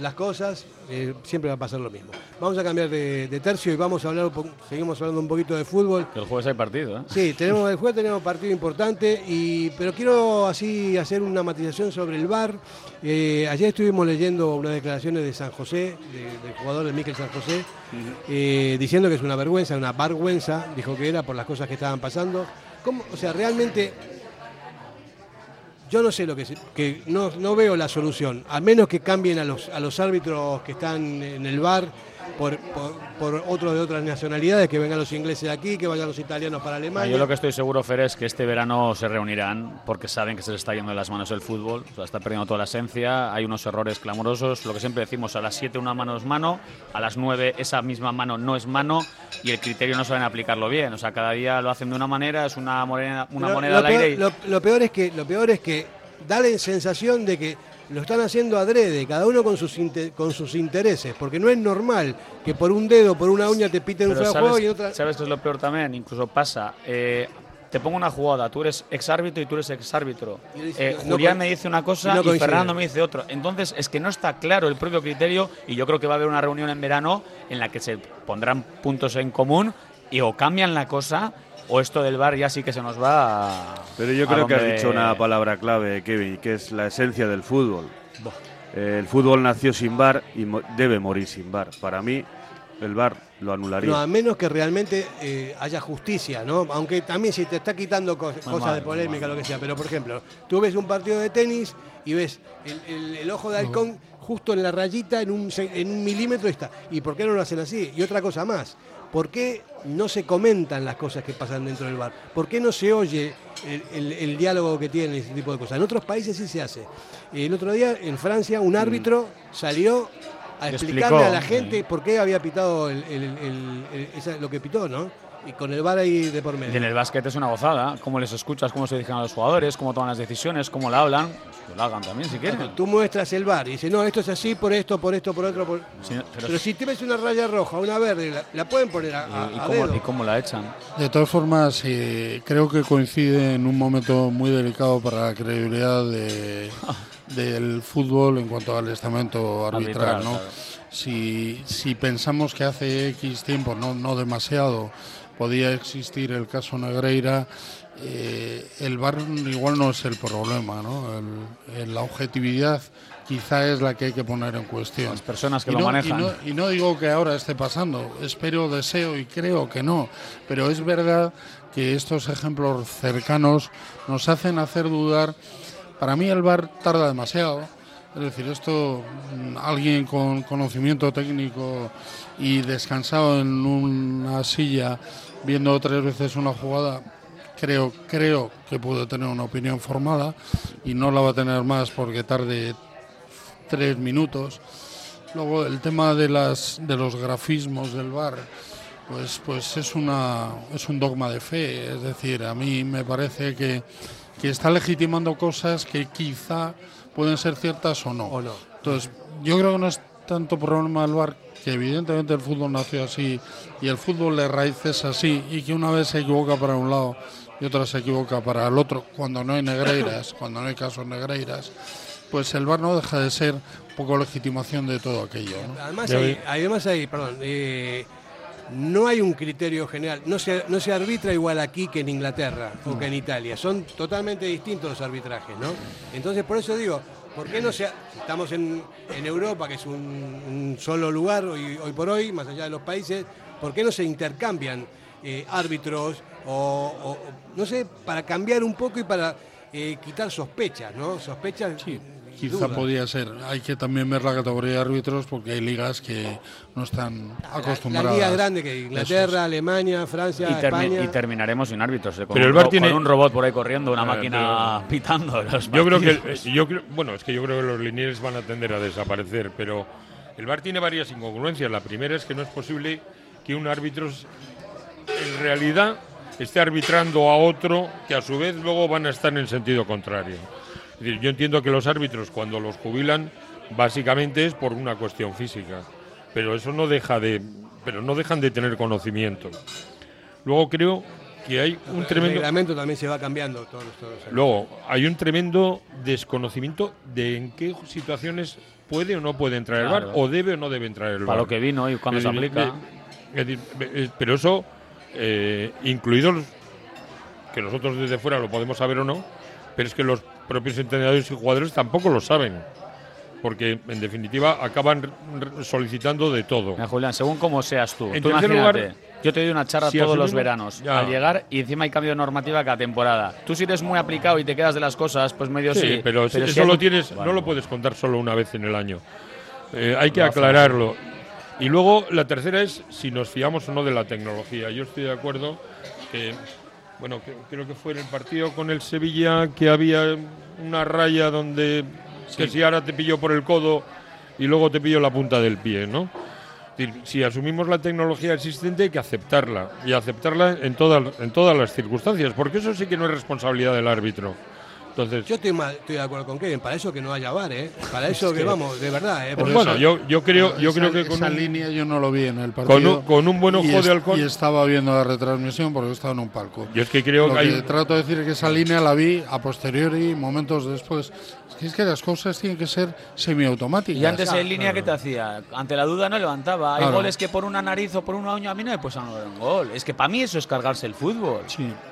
las cosas, eh, siempre va a pasar lo mismo. Vamos a cambiar de, de tercio y vamos a hablar, seguimos hablando un poquito de fútbol. El jueves hay partido, ¿eh? Sí, tenemos el jueves tenemos partido importante, y, pero quiero así hacer una matización sobre el VAR. Eh, ayer estuvimos leyendo unas declaraciones de San José, de- del jugador de Miquel San José, eh, diciendo que es una vergüenza, una vergüenza, dijo que era por las cosas que estaban pasando. ¿Cómo? O sea, realmente yo no sé lo que, que no, no veo la solución, a menos que cambien a los, a los árbitros que están en el bar por, por, por otros de otras nacionalidades, que vengan los ingleses de aquí, que vayan los italianos para Ah, Alemania. Yo lo que estoy seguro, Fer, es que este verano se reunirán porque saben que se les está yendo de las manos el fútbol, o sea, está perdiendo toda la esencia, hay unos errores clamorosos, lo que siempre decimos, a las 7 una mano es mano, a las 9 esa misma mano no es mano y el criterio no saben aplicarlo bien, o sea, cada día lo hacen de una manera, es una moneda, una Pero moneda lo al peor, aire y- lo, lo peor es que, lo peor es que da la sensación de que lo están haciendo adrede, cada uno con sus, con sus intereses, porque no es normal que por un dedo, por una uña te piten un Pero ¿sabes, juego y otra... ¿Sabes qué es lo peor también? Incluso pasa. eh, te pongo una jugada, tú eres exárbitro y tú eres exárbitro. Eh, no Julián me dice una cosa no y. Fernando me dice otro. Entonces es que no está claro el propio criterio y yo creo que va a haber una reunión en verano en la que se pondrán puntos en común y o cambian la cosa o esto del bar ya sí que se nos va a, Pero yo a creo que has dicho una palabra clave, Kevin, que es la esencia del fútbol. Eh, el fútbol nació sin bar y mo- debe morir sin bar. Para mí, el bar lo anularía. No, a menos que realmente eh, haya justicia, ¿no? Aunque también si te está quitando co- cosas mal, de polémica, lo que sea. Pero, por ejemplo, tú ves un partido de tenis y ves el, el- el ojo de halcón justo en la rayita, en un, en un milímetro y está. ¿Y por qué no lo hacen así? Y otra cosa más. ¿Por qué no se comentan las cosas que pasan dentro del bar? ¿Por qué no se oye el, el- el diálogo que tienen ese tipo de cosas? En otros países sí se hace. El otro día en Francia un árbitro salió a Y explicarle explicó, a la gente por qué había pitado el- esa- lo que pitó, ¿no? Y con el bar ahí de por Y medio. en el básquet es una gozada, cómo les escuchas, cómo se dirigen a los jugadores, cómo toman las decisiones, cómo la hablan, que lo hagan también si quieren. Tú muestras el bar y dices, no, esto es así por esto, por esto, por otro. Por... Sí, pero- pero, si tienes una raya roja, una verde, la, la pueden poner a, a- ¿Y, y a cómo, dedo. y cómo la echan? De todas formas, eh, creo que coincide en un momento muy delicado para la credibilidad de- <laughs> del fútbol en cuanto al estamento arbitral. Arbitral, ¿no? claro. si, si pensamos que hace X tiempo, no, no demasiado, podía existir el caso Negreira, eh, el VAR igual no es el problema. ¿no? El- el- la objetividad quizá es la que hay que poner en cuestión. Las personas que Y lo no- manejan. y no- y no digo que ahora esté pasando, espero, deseo y creo que no, pero es verdad que estos ejemplos cercanos nos hacen hacer dudar. Para mí el VAR tarda demasiado, es decir, esto mm, alguien con conocimiento técnico y descansado en una silla viendo tres veces una jugada creo creo que puede tener una opinión formada y no la va a tener más porque tarde tres minutos. Luego el tema de las de los grafismos del bar, pues pues es una es un dogma de fe, es decir, a mí me parece que, que está legitimando cosas que quizá pueden ser ciertas o no. O no. Entonces, yo creo que no es tanto problema del bar que evidentemente el fútbol nació así y el fútbol de raíz es así y que una vez se equivoca para un lado y otra se equivoca para el otro cuando no hay negreiras, <laughs> cuando no hay casos negreiras, pues el bar no deja de ser un poco legitimación de todo aquello. ¿no? Además, hay, además hay, perdón, eh, no hay un criterio general, no se, no se arbitra igual aquí que en Inglaterra o que en Italia, son totalmente distintos los arbitrajes, ¿no? Entonces, por eso digo, ¿por qué no se, estamos en, en Europa, que es un, un solo lugar hoy, hoy por hoy, más allá de los países, ¿por qué no se intercambian eh, árbitros o, no sé, para cambiar un poco y para eh, quitar sospechas, ¿no? Sospechas. y Quizá dudas. podía ser. Hay que también ver la categoría de árbitros porque hay ligas que no están acostumbradas. La liga grande que Inglaterra, Alemania, Francia, Y, termi- España. y terminaremos sin árbitros. eh, con, Pero el ro- tiene- con un robot por ahí corriendo, una Eh, máquina pero- <laughs> pitando. los Yo creo que partidos. yo creo, bueno, es que yo creo que los linieres van a tender a desaparecer, pero el VAR tiene varias incongruencias. La primera es que no es posible que un árbitro en realidad esté arbitrando a otro que a su vez luego van a estar en sentido contrario. Es decir, yo entiendo que los árbitros cuando los jubilan básicamente es por una cuestión física, pero eso no deja de pero no dejan de tener conocimiento. Luego creo que hay un el tremendo reglamento también se va cambiando todos, todos. Luego, hay un tremendo desconocimiento de en qué situaciones puede o no puede entrar el Claro. bar, o debe o no debe entrar el bar. Para lo que vino y cuando Es se decir, aplica. es decir, pero eso, eh, incluidos que nosotros desde fuera lo podemos saber o no, pero es que los propios entrenadores y jugadores tampoco lo saben. Porque, en definitiva, acaban solicitando de todo. Mira, Julián, según como seas tú, En tú tercer imagínate, lugar, yo te doy una charla si todos los veranos Ya. al llegar y encima hay cambio de normativa cada temporada. Tú si eres muy aplicado y te quedas de las cosas, pues medio sí. Sí, pero, si si eso hay- lo tienes, no lo puedes contar solo una vez en el año. Eh, hay que aclararlo. Y luego la tercera es si nos fiamos o no de la tecnología. Yo estoy de acuerdo que, bueno, que- creo que fue en el partido con el Sevilla que había una raya donde que si ahora te pilló por el codo y luego te pilló la punta del pie, ¿no? Si asumimos la tecnología existente hay que aceptarla y aceptarla en todas en todas las circunstancias, porque eso sí que no es responsabilidad del árbitro. Entonces, Yo estoy, mal- estoy de acuerdo con Kevin, para eso que no haya bar, ¿eh? Para eso Es que, que- vamos, de verdad, ¿eh? Pues bueno, eso- yo, yo creo, yo Esa- creo que con esa un- línea yo no lo vi en el partido. con un, con un buen ojo y de halcón. Y estaba viendo la retransmisión porque estaba en un palco. Yo es que creo Lo que hay- trato de decir es que esa línea la vi a posteriori, momentos después. Es que, es que las cosas tienen que ser semiautomáticas. Y antes en línea, ¿qué te hacía? Ante la duda no levantaba. Hay Claro. goles que por una nariz o por una uña a mí no me puedes anular un gol. Es que para mí eso es cargarse el fútbol.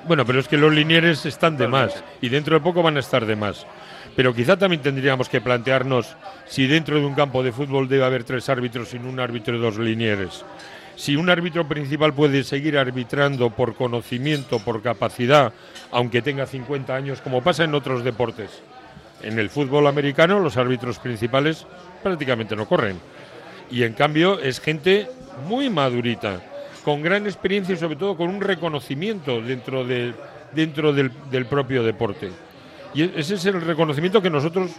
Bueno, pero es que los linieres están de más y dentro de poco van a estar de más. Pero quizá también tendríamos que plantearnos si dentro de un campo de fútbol debe haber tres árbitros sin un árbitro y dos linieres. Si un árbitro principal puede seguir arbitrando por conocimiento, por capacidad, aunque tenga 50 años, como pasa en otros deportes. En el fútbol americano los árbitros principales prácticamente no corren. Y en cambio es gente muy madurita, con gran experiencia y sobre todo con un reconocimiento dentro, de, dentro del, del propio deporte. Y e- ese es el reconocimiento que nosotros,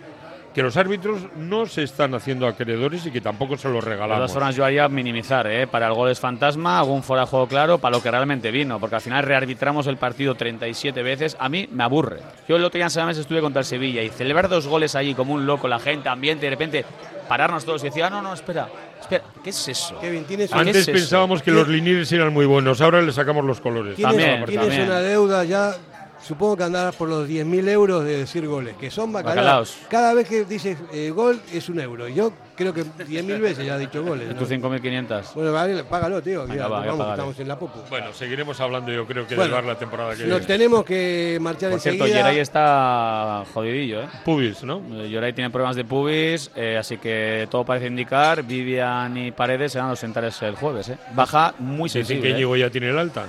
que los árbitros no se están haciendo acreedores y que tampoco se los De regalamos. todas formas, yo haría minimizar, ¿eh? Para el gol es fantasma, un fuera de juego claro para lo que realmente vino, porque al final rearbitramos el partido 37 veces. A mí me aburre. Yo el otro día en San estuve contra el Sevilla y celebrar dos goles allí como un loco, la gente, ambiente, y de repente pararnos todos y decir, ah, no, no, espera, espera, ¿qué es eso? Kevin, tienes Antes ¿Qué es eso? pensábamos que los linieres eran muy buenos, ahora le sacamos los colores. Tienes, También, tienes también. una deuda ya, supongo que andarás por los 10.000 euros de decir goles, que son bacalaos. Bacalaos. Cada vez que dices eh, gol es un euro. Yo creo que 10.000 veces ya he dicho goles. ¿Y ¿no? tú 5.500? Bueno, vale, págalo, tío. que Venga, ya, va, nos ya vamos, estamos en la popu. Bueno, seguiremos hablando yo creo que Bueno, del VAR la temporada que Nos viene. tenemos que marchar Por cierto, enseguida. Geray está jodidillo, ¿eh? Pubis, ¿no? Eh, Geray tiene problemas de pubis, eh, así que todo parece indicar, Vivian y Paredes serán los sentares el jueves, ¿eh? Baja muy Dicen sensible. que ¿eh? Íñigo ya tiene el alta.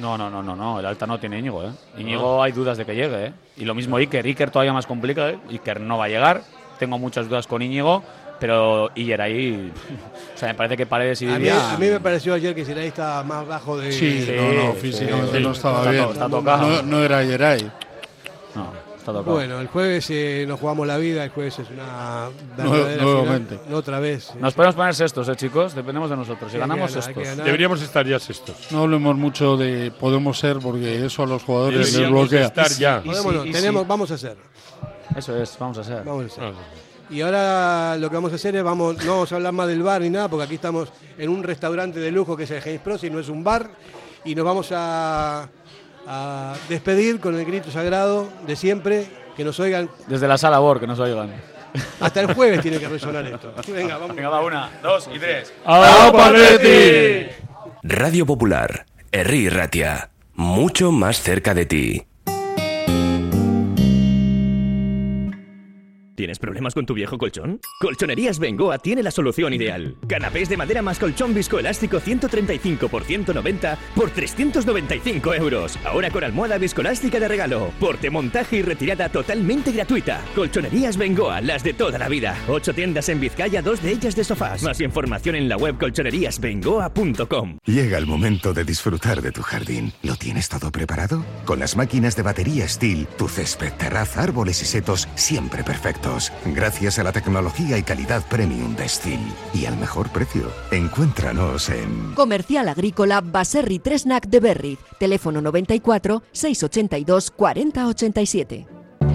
No, no, no, no, no, el alta no tiene Íñigo, ¿eh? Íñigo hay dudas de que llegue, ¿eh? Y lo mismo Iker, Iker todavía más complicado, ¿eh? Iker no va a llegar, tengo muchas dudas con Íñigo, pero Iker ahí, <laughs> o sea, me parece que Paredes y A mí, a mí me pareció ayer que Siray está más bajo de. Sí, no, no, físicamente no estaba Está bien. to- está tocado. No, no era Yeray. No, está tocado. Bueno, el jueves eh, nos jugamos la vida, el jueves es una verdadera nuevamente. final. Otra vez. eh. Nos podemos poner sextos, ¿eh, chicos? Dependemos de nosotros. Si Hay ganamos ganar, ganar. Deberíamos estar ya sextos. No hablemos mucho de podemos ser porque eso a los jugadores les Deberíamos bloquea. estar ya. Podemos, y tenemos, sí. vamos a hacer. Eso es, vamos a. Vamos. Ah, Y ahora lo que vamos a hacer es, vamos, no vamos a hablar más del bar ni nada, porque aquí estamos en un restaurante de lujo que es el James Pro, y no es un bar, y nos vamos a, a despedir con el grito sagrado de siempre, que nos oigan, Desde la sala BOR, que nos oigan. hasta el jueves tiene que resonar esto. Venga, vamos. Venga, va, una, dos y tres. Radio Popular, Herri Ratia, mucho más cerca de ti. ¿Tienes problemas con tu viejo colchón? Colchonerías Bengoa tiene la solución ideal. Canapés de madera más colchón viscoelástico 135 por 190 por 395 euros. Ahora con almohada viscoelástica de regalo. Porte, montaje y retirada totalmente gratuita. Colchonerías Bengoa, las de toda la vida. Ocho tiendas en Vizcaya, dos de ellas de sofás. Más información en la web colchoneríasbengoa.com. Llega el momento de disfrutar de tu jardín. ¿Lo tienes todo preparado? Con las máquinas de batería Steel, tu césped, terraza, árboles y setos siempre Gracias a la tecnología y calidad premium de Steel. Y al mejor precio. Encuéntranos en... Comercial Agrícola Baserri Tresnac de Berriz. Teléfono 94 682 4087.